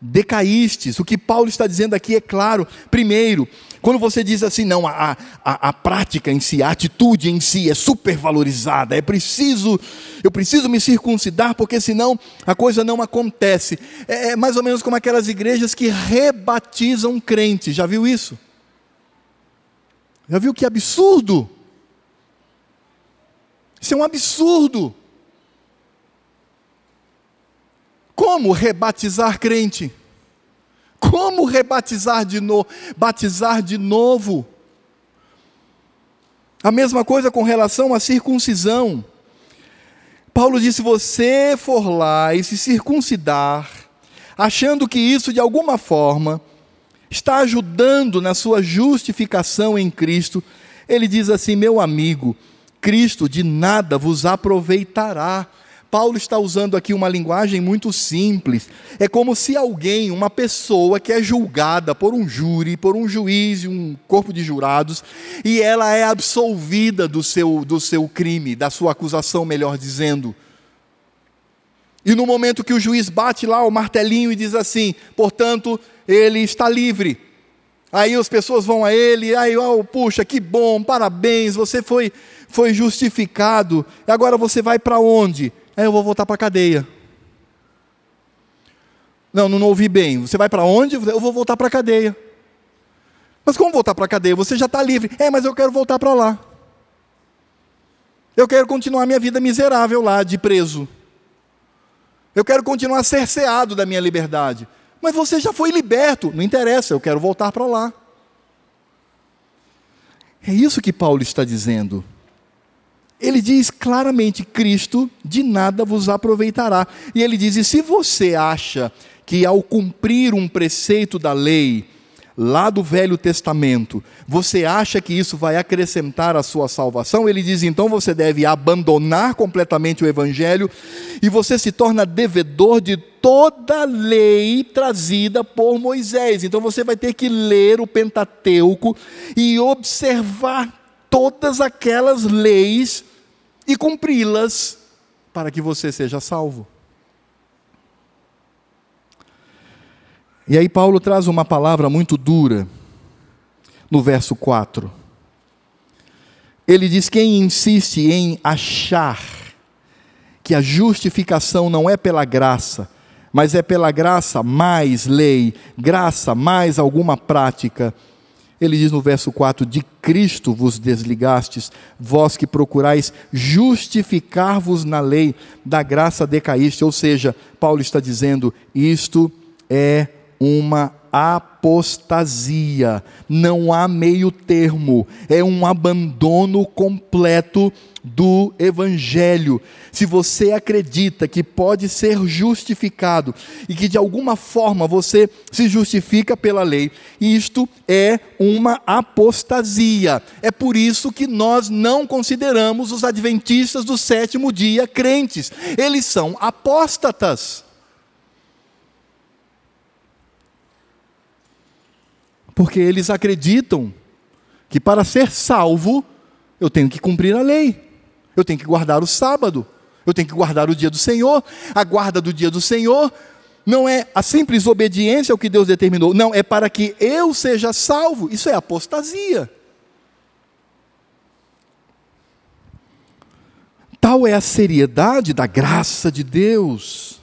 decaístes. O que Paulo está dizendo aqui é claro. Primeiro, quando você diz assim, não, a, a, a prática em si, a atitude em si é supervalorizada, é preciso, eu preciso me circuncidar, porque senão a coisa não acontece. É, é mais ou menos como aquelas igrejas que rebatizam crentes, já viu isso? Já viu que absurdo? Isso é um absurdo. Como rebatizar crente? Como rebatizar de novo? Batizar de novo. A mesma coisa com relação à circuncisão. Paulo disse: se você for lá e se circuncidar, achando que isso de alguma forma está ajudando na sua justificação em Cristo, ele diz assim: meu amigo, Cristo, de nada vos aproveitará. Paulo está usando aqui uma linguagem muito simples. É como se alguém, uma pessoa que é julgada por um júri, por um juiz e um corpo de jurados, e ela é absolvida do seu, do seu crime, da sua acusação, melhor dizendo. E no momento que o juiz bate lá o martelinho e diz assim: portanto, ele está livre. Aí as pessoas vão a ele, aí, oh, puxa, que bom, parabéns, você foi, foi justificado. Agora você vai para onde? Aí eu vou voltar para a cadeia. Não, não, ouvi bem. Você vai para onde? Eu vou voltar para a cadeia. Mas como voltar para a cadeia? Você já está livre. É, mas eu quero voltar para lá. Eu quero continuar minha vida miserável lá, de preso. Eu quero continuar cerceado da minha liberdade. Mas você já foi liberto. Não interessa, eu quero voltar para lá. É isso que Paulo está dizendo ele diz claramente: Cristo de nada vos aproveitará. E ele diz: e se você acha que ao cumprir um preceito da lei, lá do Velho Testamento, você acha que isso vai acrescentar a sua salvação? Ele diz: então você deve abandonar completamente o Evangelho e você se torna devedor de toda a lei trazida por Moisés. Então você vai ter que ler o Pentateuco e observar todas aquelas leis e cumpri-las para que você seja salvo. E aí, Paulo traz uma palavra muito dura no verso 4. Ele diz: Quem insiste em achar que a justificação não é pela graça, mas é pela graça mais lei, graça mais alguma prática, ele diz no verso 4: De Cristo vos desligastes, vós que procurais justificar-vos na lei, da graça decaíste. Ou seja, Paulo está dizendo: isto é uma apostasia, não há meio termo, é um abandono completo do Evangelho. Se você acredita que pode ser justificado e que de alguma forma você se justifica pela lei, isto é uma apostasia. É por isso que nós não consideramos os adventistas do sétimo dia crentes, eles são apóstatas. Porque eles acreditam que para ser salvo, eu tenho que cumprir a lei, eu tenho que guardar o sábado, eu tenho que guardar o dia do Senhor. A guarda do dia do Senhor não é a simples obediência ao que Deus determinou, não, é para que eu seja salvo. Isso é apostasia. Tal é a seriedade da graça de Deus.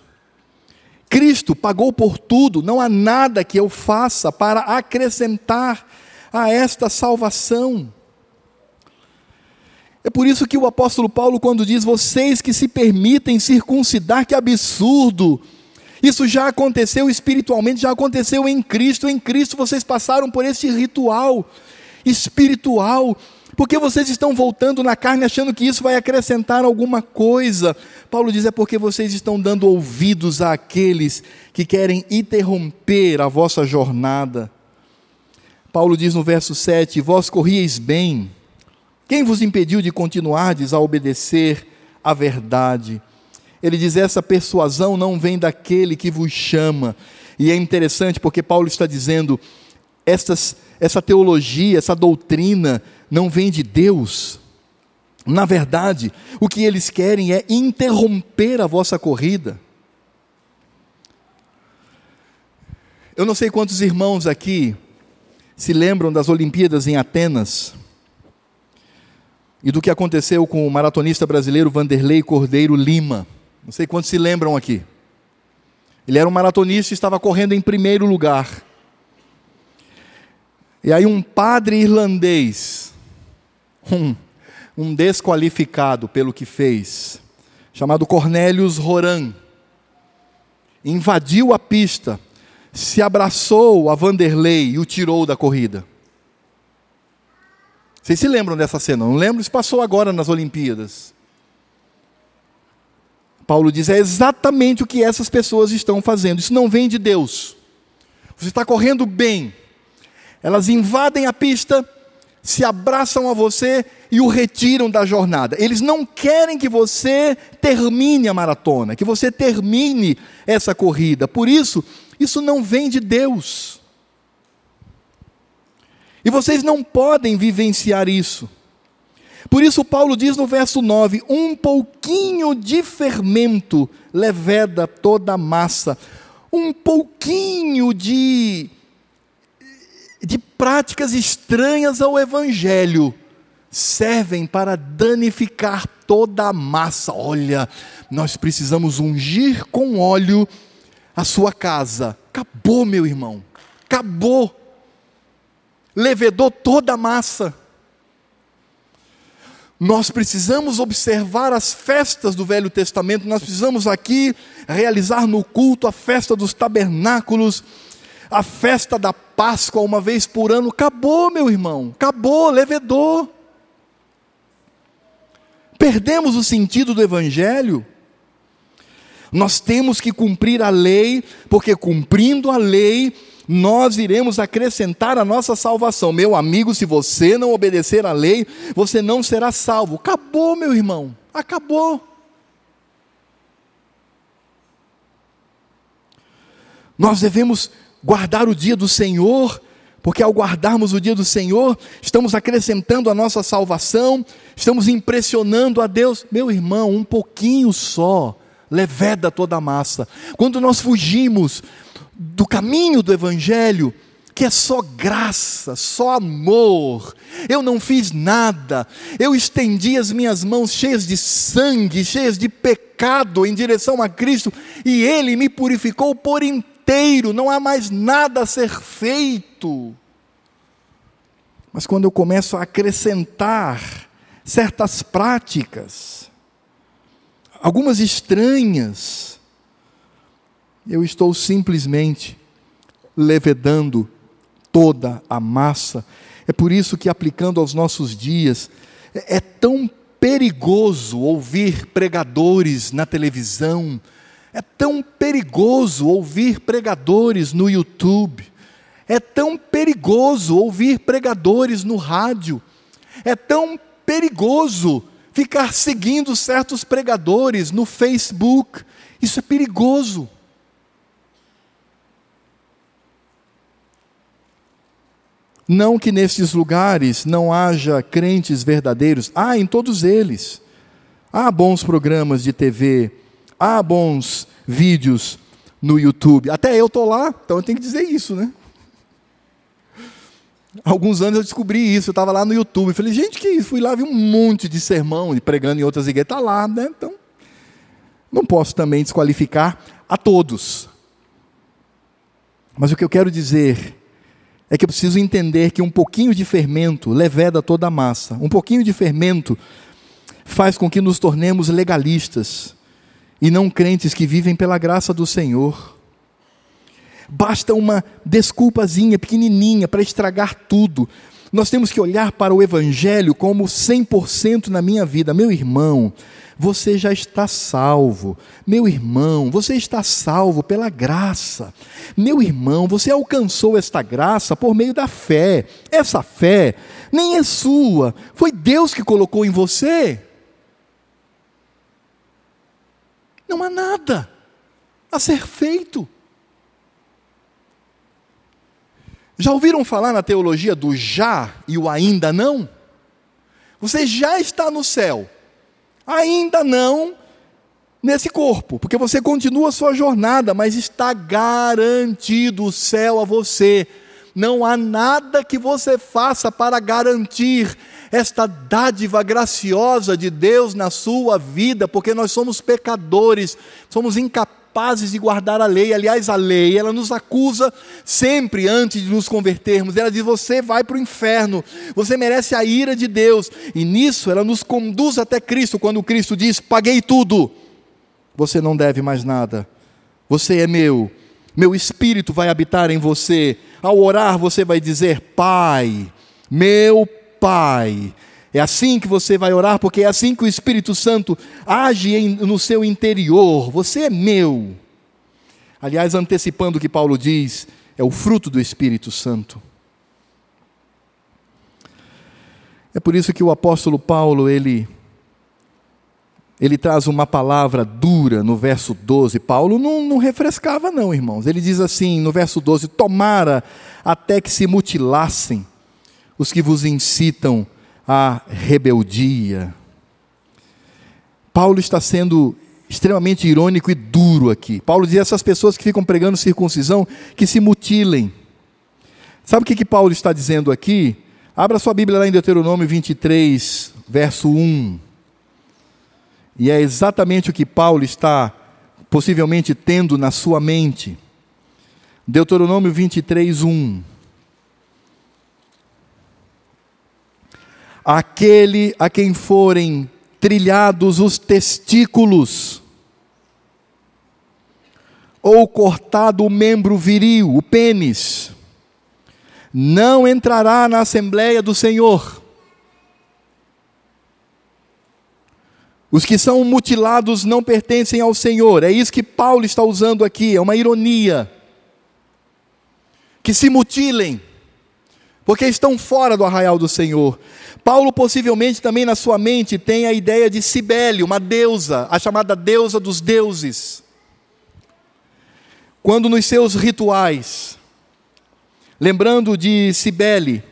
Cristo pagou por tudo, não há nada que eu faça para acrescentar a esta salvação. É por isso que o apóstolo Paulo, quando diz: Vocês que se permitem circuncidar, que absurdo! Isso já aconteceu espiritualmente, já aconteceu em Cristo. Em Cristo vocês passaram por esse ritual espiritual porque vocês estão voltando na carne achando que isso vai acrescentar alguma coisa? Paulo diz: é porque vocês estão dando ouvidos àqueles que querem interromper a vossa jornada. Paulo diz no verso 7: Vós corrieis bem. Quem vos impediu de continuardes a obedecer à verdade? Ele diz: essa persuasão não vem daquele que vos chama. E é interessante porque Paulo está dizendo: estas, essa teologia, essa doutrina não vem de Deus. Na verdade, o que eles querem é interromper a vossa corrida. Eu não sei quantos irmãos aqui se lembram das Olimpíadas em Atenas e do que aconteceu com o maratonista brasileiro Vanderlei Cordeiro Lima. Não sei quantos se lembram aqui. Ele era um maratonista e estava correndo em primeiro lugar. E aí um padre irlandês um, um desqualificado pelo que fez, chamado Cornélios Roran, invadiu a pista, se abraçou a Vanderlei e o tirou da corrida. Vocês se lembram dessa cena? Não lembro? Isso passou agora nas Olimpíadas. Paulo diz: é exatamente o que essas pessoas estão fazendo. Isso não vem de Deus. Você está correndo bem. Elas invadem a pista, se abraçam a você e o retiram da jornada. Eles não querem que você termine a maratona, que você termine essa corrida. Por isso, isso não vem de Deus. E vocês não podem vivenciar isso. Por isso, Paulo diz no verso 9: um pouquinho de fermento leveda toda a massa, um pouquinho de, práticas estranhas ao Evangelho servem para danificar toda a massa. Olha, nós precisamos ungir com óleo a sua casa. Acabou, meu irmão, acabou. Levedou toda a massa. Nós precisamos observar as festas do Velho Testamento, nós precisamos aqui realizar no culto a festa dos tabernáculos, a festa da Páscoa uma vez por ano. Acabou, meu irmão, acabou, levedou. Perdemos o sentido do Evangelho. Nós temos que cumprir a lei, porque cumprindo a lei, nós iremos acrescentar a nossa salvação. Meu amigo, se você não obedecer à lei, você não será salvo. Acabou, meu irmão, acabou. Nós devemos guardar o dia do Senhor porque ao guardarmos o dia do Senhor, estamos acrescentando a nossa salvação, estamos impressionando a Deus. Meu irmão, um pouquinho só leveda toda a massa. Quando nós fugimos do caminho do Evangelho, que é só graça, só amor. Eu não fiz nada, eu estendi as minhas mãos cheias de sangue, cheias de pecado em direção a Cristo, e Ele me purificou por inteiro inteiro, não há mais nada a ser feito. Mas quando eu começo a acrescentar certas práticas, algumas estranhas, eu estou simplesmente levedando toda a massa. É por isso que, aplicando aos nossos dias, é tão perigoso ouvir pregadores na televisão, é tão perigoso ouvir pregadores no YouTube. É tão perigoso ouvir pregadores no rádio. É tão perigoso ficar seguindo certos pregadores no Facebook. Isso é perigoso. Não que nesses lugares não haja crentes verdadeiros, há em todos eles. Há bons programas de TV, há bons vídeos no YouTube. Até eu estou lá, então eu tenho que dizer isso, né? Alguns anos eu descobri isso, eu estava lá no YouTube, falei, gente, que isso? Fui lá, vi um monte de sermão, pregando em outras igrejas, está lá, né? Então, não posso também desqualificar a todos. Mas o que eu quero dizer é que eu preciso entender que um pouquinho de fermento leveda toda a massa. Um pouquinho de fermento faz com que nos tornemos legalistas e não crentes que vivem pela graça do Senhor. Basta uma desculpazinha pequenininha para estragar tudo. Nós temos que olhar para o Evangelho como 100% na minha vida. Meu irmão, você já está salvo. Meu irmão, você está salvo pela graça. Meu irmão, você alcançou esta graça por meio da fé. Essa fé nem é sua, foi Deus que colocou em você. Não há nada a ser feito. Já ouviram falar na teologia do já e o ainda não? Você já está no céu, ainda não nesse corpo, porque você continua a sua jornada, mas está garantido o céu a você. Não há nada que você faça para garantir esta dádiva graciosa de Deus na sua vida, porque nós somos pecadores, somos incapazes de guardar a lei. Aliás, a lei, ela nos acusa sempre antes de nos convertermos. Ela diz: você vai para o inferno, você merece a ira de Deus. E nisso ela nos conduz até Cristo, quando Cristo diz: paguei tudo, você não deve mais nada, você é meu. Meu espírito vai habitar em você. Ao orar, você vai dizer: Pai, meu Pai. É assim que você vai orar, porque é assim que o Espírito Santo age em, no seu interior. Você é meu. Aliás, antecipando o que Paulo diz, é o fruto do Espírito Santo. É por isso que o apóstolo Paulo, ele ele traz uma palavra dura no verso 12. Paulo não, não, refrescava, não, irmãos. Ele diz assim no verso 12: Tomara até que se mutilassem os que vos incitam à rebeldia. Paulo está sendo extremamente irônico e duro aqui. Paulo diz: essas pessoas que ficam pregando circuncisão, que se mutilem. Sabe o que, que Paulo está dizendo aqui? Abra sua Bíblia lá em Deuteronômio 23, verso 1. E é exatamente o que Paulo está possivelmente tendo na sua mente. Deuteronômio 23, 1. Aquele a quem forem trilhados os testículos, ou cortado o membro viril, o pênis, não entrará na Assembleia do Senhor. Os que são mutilados não pertencem ao Senhor. É isso que Paulo está usando aqui, é uma ironia. Que se mutilem, porque estão fora do arraial do Senhor. Paulo possivelmente também na sua mente tem a ideia de Cibele, uma deusa, a chamada deusa dos deuses. Quando nos seus rituais, lembrando de Cibele,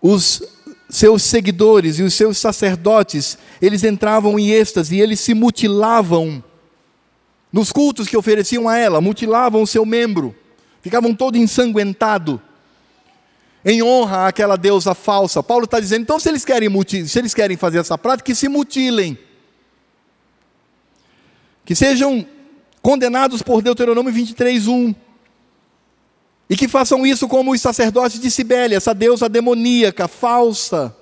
os seus seguidores e os seus sacerdotes, eles entravam em êxtase e eles se mutilavam. Nos cultos que ofereciam a ela, mutilavam o seu membro, ficavam todo ensanguentado, em honra àquela deusa falsa. Paulo está dizendo, então se eles querem se eles querem fazer essa prática, que se mutilem. Que sejam condenados por Deuteronômio 23, 1. E que façam isso como os sacerdotes de Sibélia, essa deusa demoníaca, falsa.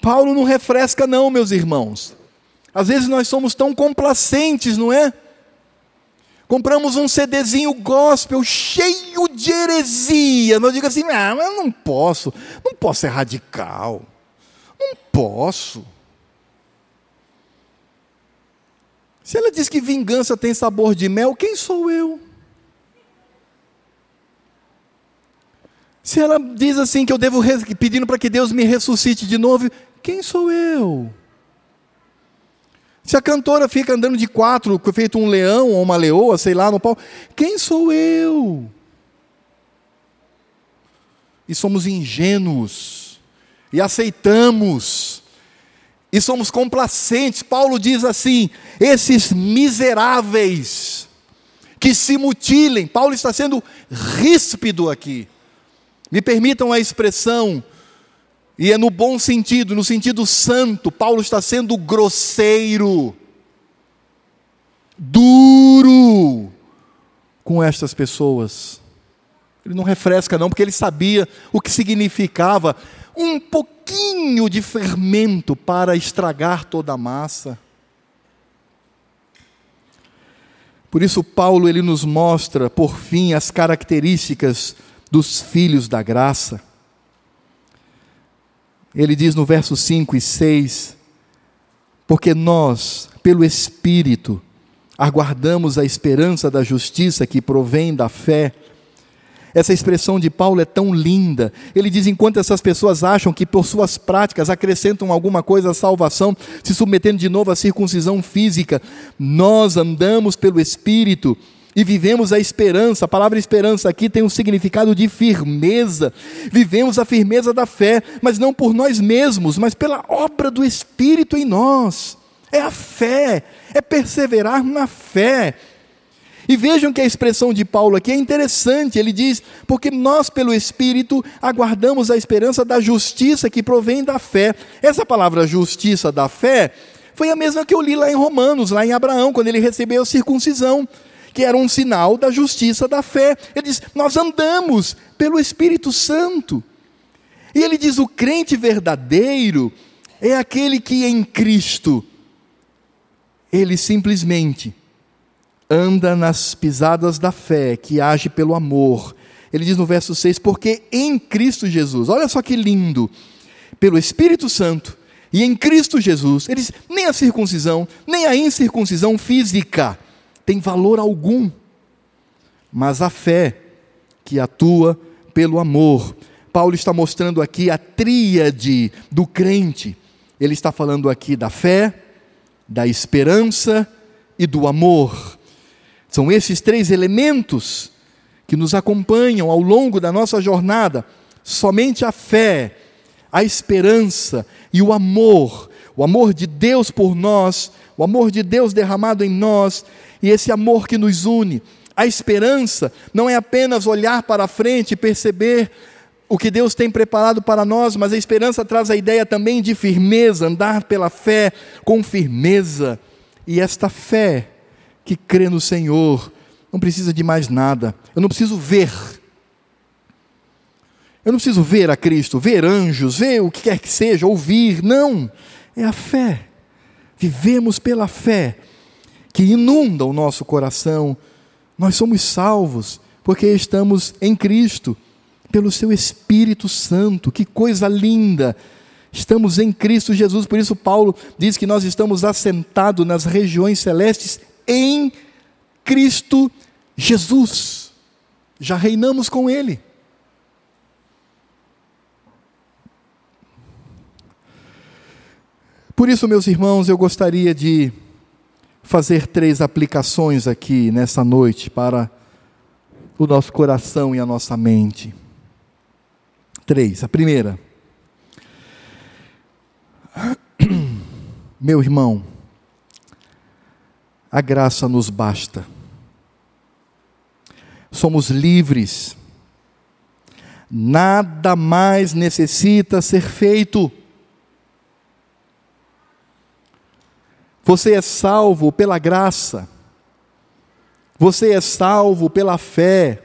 Paulo não refresca, não, meus irmãos. Às vezes nós somos tão complacentes, não é? Compramos um CDzinho gospel cheio de heresia. Nós digo assim: não, eu não posso, não posso ser radical. Não posso. Se ela diz que vingança tem sabor de mel, quem sou eu? Se ela diz assim que eu devo pedindo para que Deus me ressuscite de novo, quem sou eu? Se a cantora fica andando de quatro, feito um leão ou uma leoa, sei lá, no pau, quem sou eu? E somos ingênuos, e aceitamos, e somos complacentes. Paulo diz assim: esses miseráveis que se mutilem. Paulo está sendo ríspido aqui. Me permitam a expressão, e é no bom sentido, no sentido santo, Paulo está sendo grosseiro, duro com estas pessoas. Ele não refresca, não, porque ele sabia o que significava um pouquinho de fermento para estragar toda a massa. Por isso, Paulo ele nos mostra, por fim, as características dos filhos da graça. Ele diz no verso 5 e 6: Porque nós, pelo Espírito, aguardamos a esperança da justiça que provém da fé. Essa expressão de Paulo é tão linda. Ele diz: enquanto essas pessoas acham que por suas práticas acrescentam alguma coisa à salvação, se submetendo de novo à circuncisão física, nós andamos pelo Espírito e vivemos a esperança. A palavra esperança aqui tem um significado de firmeza. Vivemos a firmeza da fé, mas não por nós mesmos, mas pela obra do Espírito em nós. É a fé, é perseverar na fé. E vejam que a expressão de Paulo aqui é interessante. Ele diz: Porque nós, pelo Espírito, aguardamos a esperança da justiça que provém da fé. Essa palavra justiça da fé foi a mesma que eu li lá em Romanos, lá em Abraão, quando ele recebeu a circuncisão que era um sinal da justiça da fé. Ele diz: Nós andamos pelo Espírito Santo. E ele diz: o crente verdadeiro é aquele que em Cristo, ele simplesmente anda nas pisadas da fé, que age pelo amor. Ele diz no verso 6: Porque em Cristo Jesus, olha só que lindo, pelo Espírito Santo e em Cristo Jesus, ele diz: nem a circuncisão, nem a incircuncisão física tem valor algum. Mas a fé que atua pelo amor Paulo está mostrando aqui a tríade do crente. Ele está falando aqui da fé, da esperança e do amor. São esses três elementos que nos acompanham ao longo da nossa jornada. Somente a fé, a esperança e o amor, o amor de Deus por nós, o amor de Deus derramado em nós e esse amor que nos une. A esperança não é apenas olhar para frente e perceber o que Deus tem preparado para nós, mas a esperança traz a ideia também de firmeza, andar pela fé com firmeza. E esta fé que crê no Senhor não precisa de mais nada. Eu não preciso ver. Eu não preciso ver a Cristo, ver anjos, ver o que quer que seja, ouvir. Não. É a fé. Vivemos pela fé que inunda o nosso coração. Nós somos salvos porque estamos em Cristo pelo seu Espírito Santo. Que coisa linda! Estamos em Cristo Jesus, por isso Paulo diz que nós estamos assentados nas regiões celestes em Cristo Jesus. Já reinamos com Ele. Por isso, meus irmãos, eu gostaria de fazer três aplicações aqui nessa noite para o nosso coração e a nossa mente. Três. A primeira. *clears throat* Meu irmão, a graça nos basta. Somos livres. Nada mais necessita ser feito. Você é salvo pela graça. Você é salvo pela fé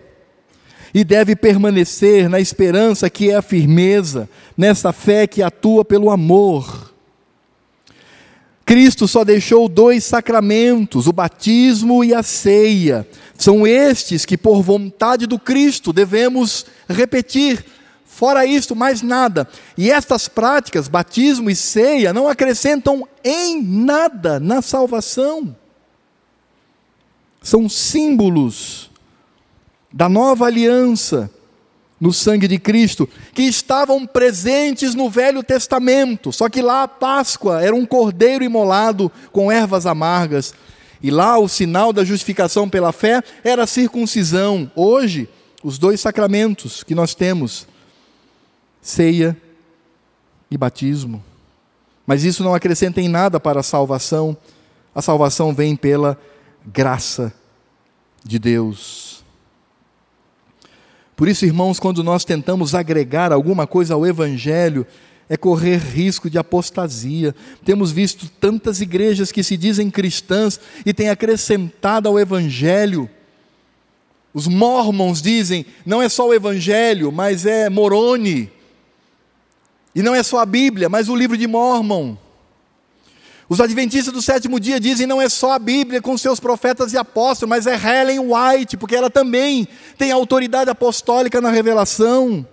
e deve permanecer na esperança que é a firmeza, nessa fé que atua pelo amor. Cristo só deixou dois sacramentos, o batismo e a ceia. São estes que, por vontade do Cristo, devemos repetir. Fora isto, mais nada. E estas práticas, batismo e ceia, não acrescentam em nada na salvação. São símbolos da nova aliança no sangue de Cristo, que estavam presentes no Velho Testamento, só que lá a Páscoa era um cordeiro imolado com ervas amargas, e lá o sinal da justificação pela fé era a circuncisão. Hoje, os dois sacramentos que nós temos, ceia e batismo. Mas isso não acrescenta em nada para a salvação, a salvação vem pela graça de Deus. Por isso, irmãos, quando nós tentamos agregar alguma coisa ao Evangelho, é correr risco de apostasia. Temos visto tantas igrejas que se dizem cristãs e têm acrescentado ao Evangelho. Os mormons dizem, não é só o Evangelho, mas é Moroni. E não é só a Bíblia, mas o livro de Mormon. Os adventistas do sétimo dia dizem não é só a Bíblia com seus profetas e apóstolos, mas é Helen White, porque ela também tem autoridade apostólica na revelação.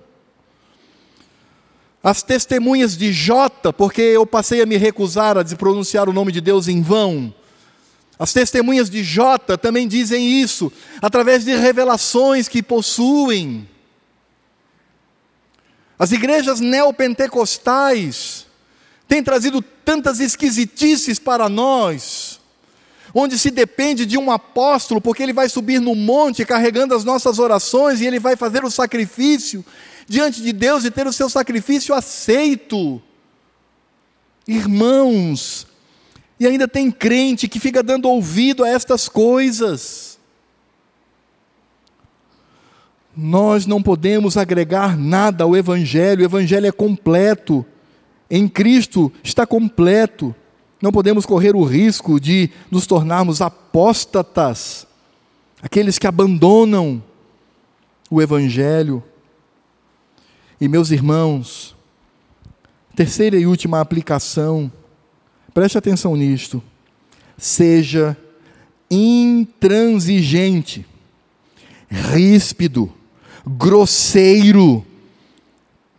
As testemunhas de Jota, porque eu passei a me recusar a pronunciar o nome de Deus em vão. As testemunhas de Jota também dizem isso, através de revelações que possuem. As igrejas neopentecostais, tem trazido tantas esquisitices para nós, onde se depende de um apóstolo, porque ele vai subir no monte carregando as nossas orações e ele vai fazer o sacrifício diante de Deus e ter o seu sacrifício aceito. Irmãos, e ainda tem crente que fica dando ouvido a estas coisas. Nós não podemos agregar nada ao Evangelho, o Evangelho é completo em Cristo está completo. Não podemos correr o risco de nos tornarmos apóstatas, aqueles que abandonam o Evangelho. E meus irmãos, terceira e última aplicação, preste atenção nisto, seja intransigente, ríspido, grosseiro,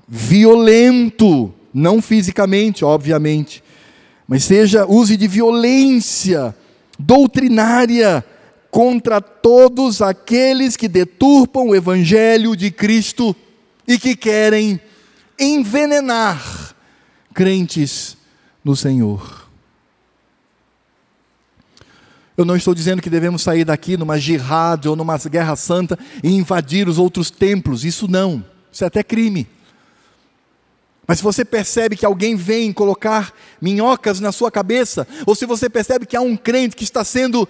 violento, não fisicamente, obviamente, mas seja use de violência doutrinária contra todos aqueles que deturpam o evangelho de Cristo. e que querem envenenar crentes no Senhor. Eu não estou dizendo que devemos sair daqui numa jihad ou numa guerra santa e invadir os outros templos, isso não, isso é até crime. Mas se você percebe que alguém vem colocar minhocas na sua cabeça, ou se você percebe que há um crente que está sendo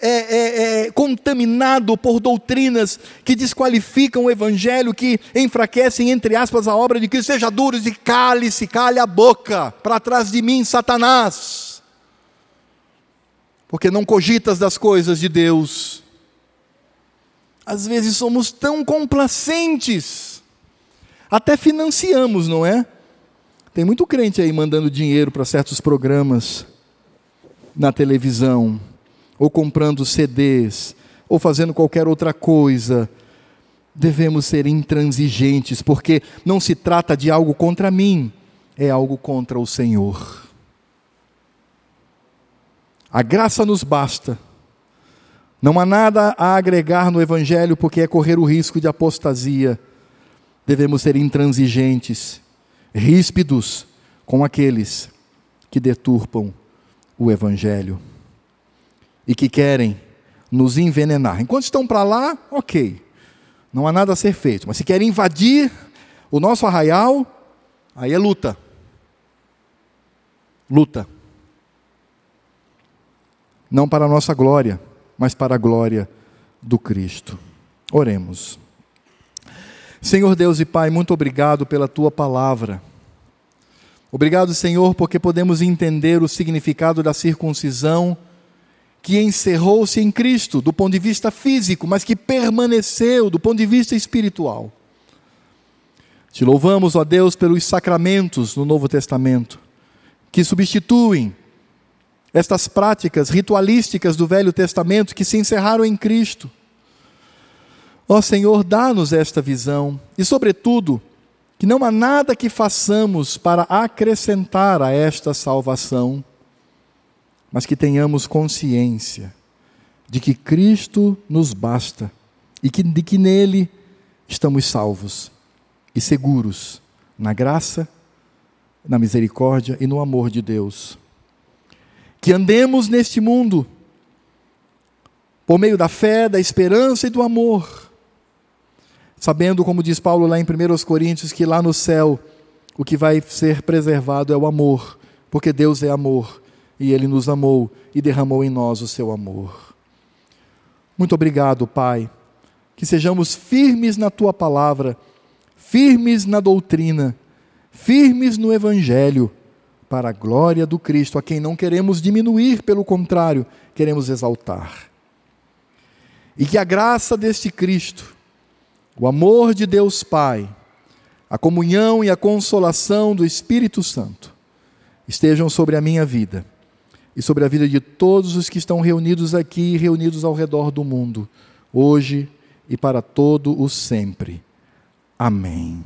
é, é, é, contaminado por doutrinas que desqualificam o Evangelho, que enfraquecem, entre aspas, a obra de Cristo, seja duros e cale-se, cale a boca, para trás de mim, Satanás, porque não cogitas das coisas de Deus. Às vezes somos tão complacentes, até financiamos, não é? Tem muito crente aí mandando dinheiro para certos programas na televisão ou comprando CDs, ou fazendo qualquer outra coisa, devemos ser intransigentes, porque não se trata de algo contra mim, é algo contra o Senhor. A graça nos basta. Não há nada a agregar no Evangelho, porque é correr o risco de apostasia. Devemos ser intransigentes, ríspidos com aqueles que deturpam o Evangelho e que querem nos envenenar. Enquanto estão para lá, ok, não há nada a ser feito. Mas se querem invadir o nosso arraial, aí é luta. Luta. Não para a nossa glória, mas para a glória do Cristo. Oremos. Senhor Deus e Pai, muito obrigado pela tua palavra. Obrigado, Senhor, porque podemos entender o significado da circuncisão que encerrou-se em Cristo do ponto de vista físico, mas que permaneceu do ponto de vista espiritual. Te louvamos, ó Deus, pelos sacramentos no Novo Testamento, que substituem estas práticas ritualísticas do Velho Testamento que se encerraram em Cristo. Ó Senhor, dá-nos esta visão e, sobretudo, que não há nada que façamos para acrescentar a esta salvação mas que tenhamos consciência de que Cristo nos basta e que, de que nele estamos salvos e seguros na graça, na misericórdia e no amor de Deus. Que andemos neste mundo por meio da fé, da esperança e do amor, sabendo, como diz Paulo lá em 1 Coríntios, que lá no céu o que vai ser preservado é o amor, porque Deus é amor e Ele nos amou e derramou em nós o seu amor. Muito obrigado, Pai, que sejamos firmes na Tua palavra, firmes na doutrina, firmes no Evangelho, para a glória do Cristo, a quem não queremos diminuir, pelo contrário, queremos exaltar. E que a graça deste Cristo, o amor de Deus Pai, a comunhão e a consolação do Espírito Santo estejam sobre a minha vida e sobre a vida de todos os que estão reunidos aqui e reunidos ao redor do mundo, hoje e para todo o sempre. Amém.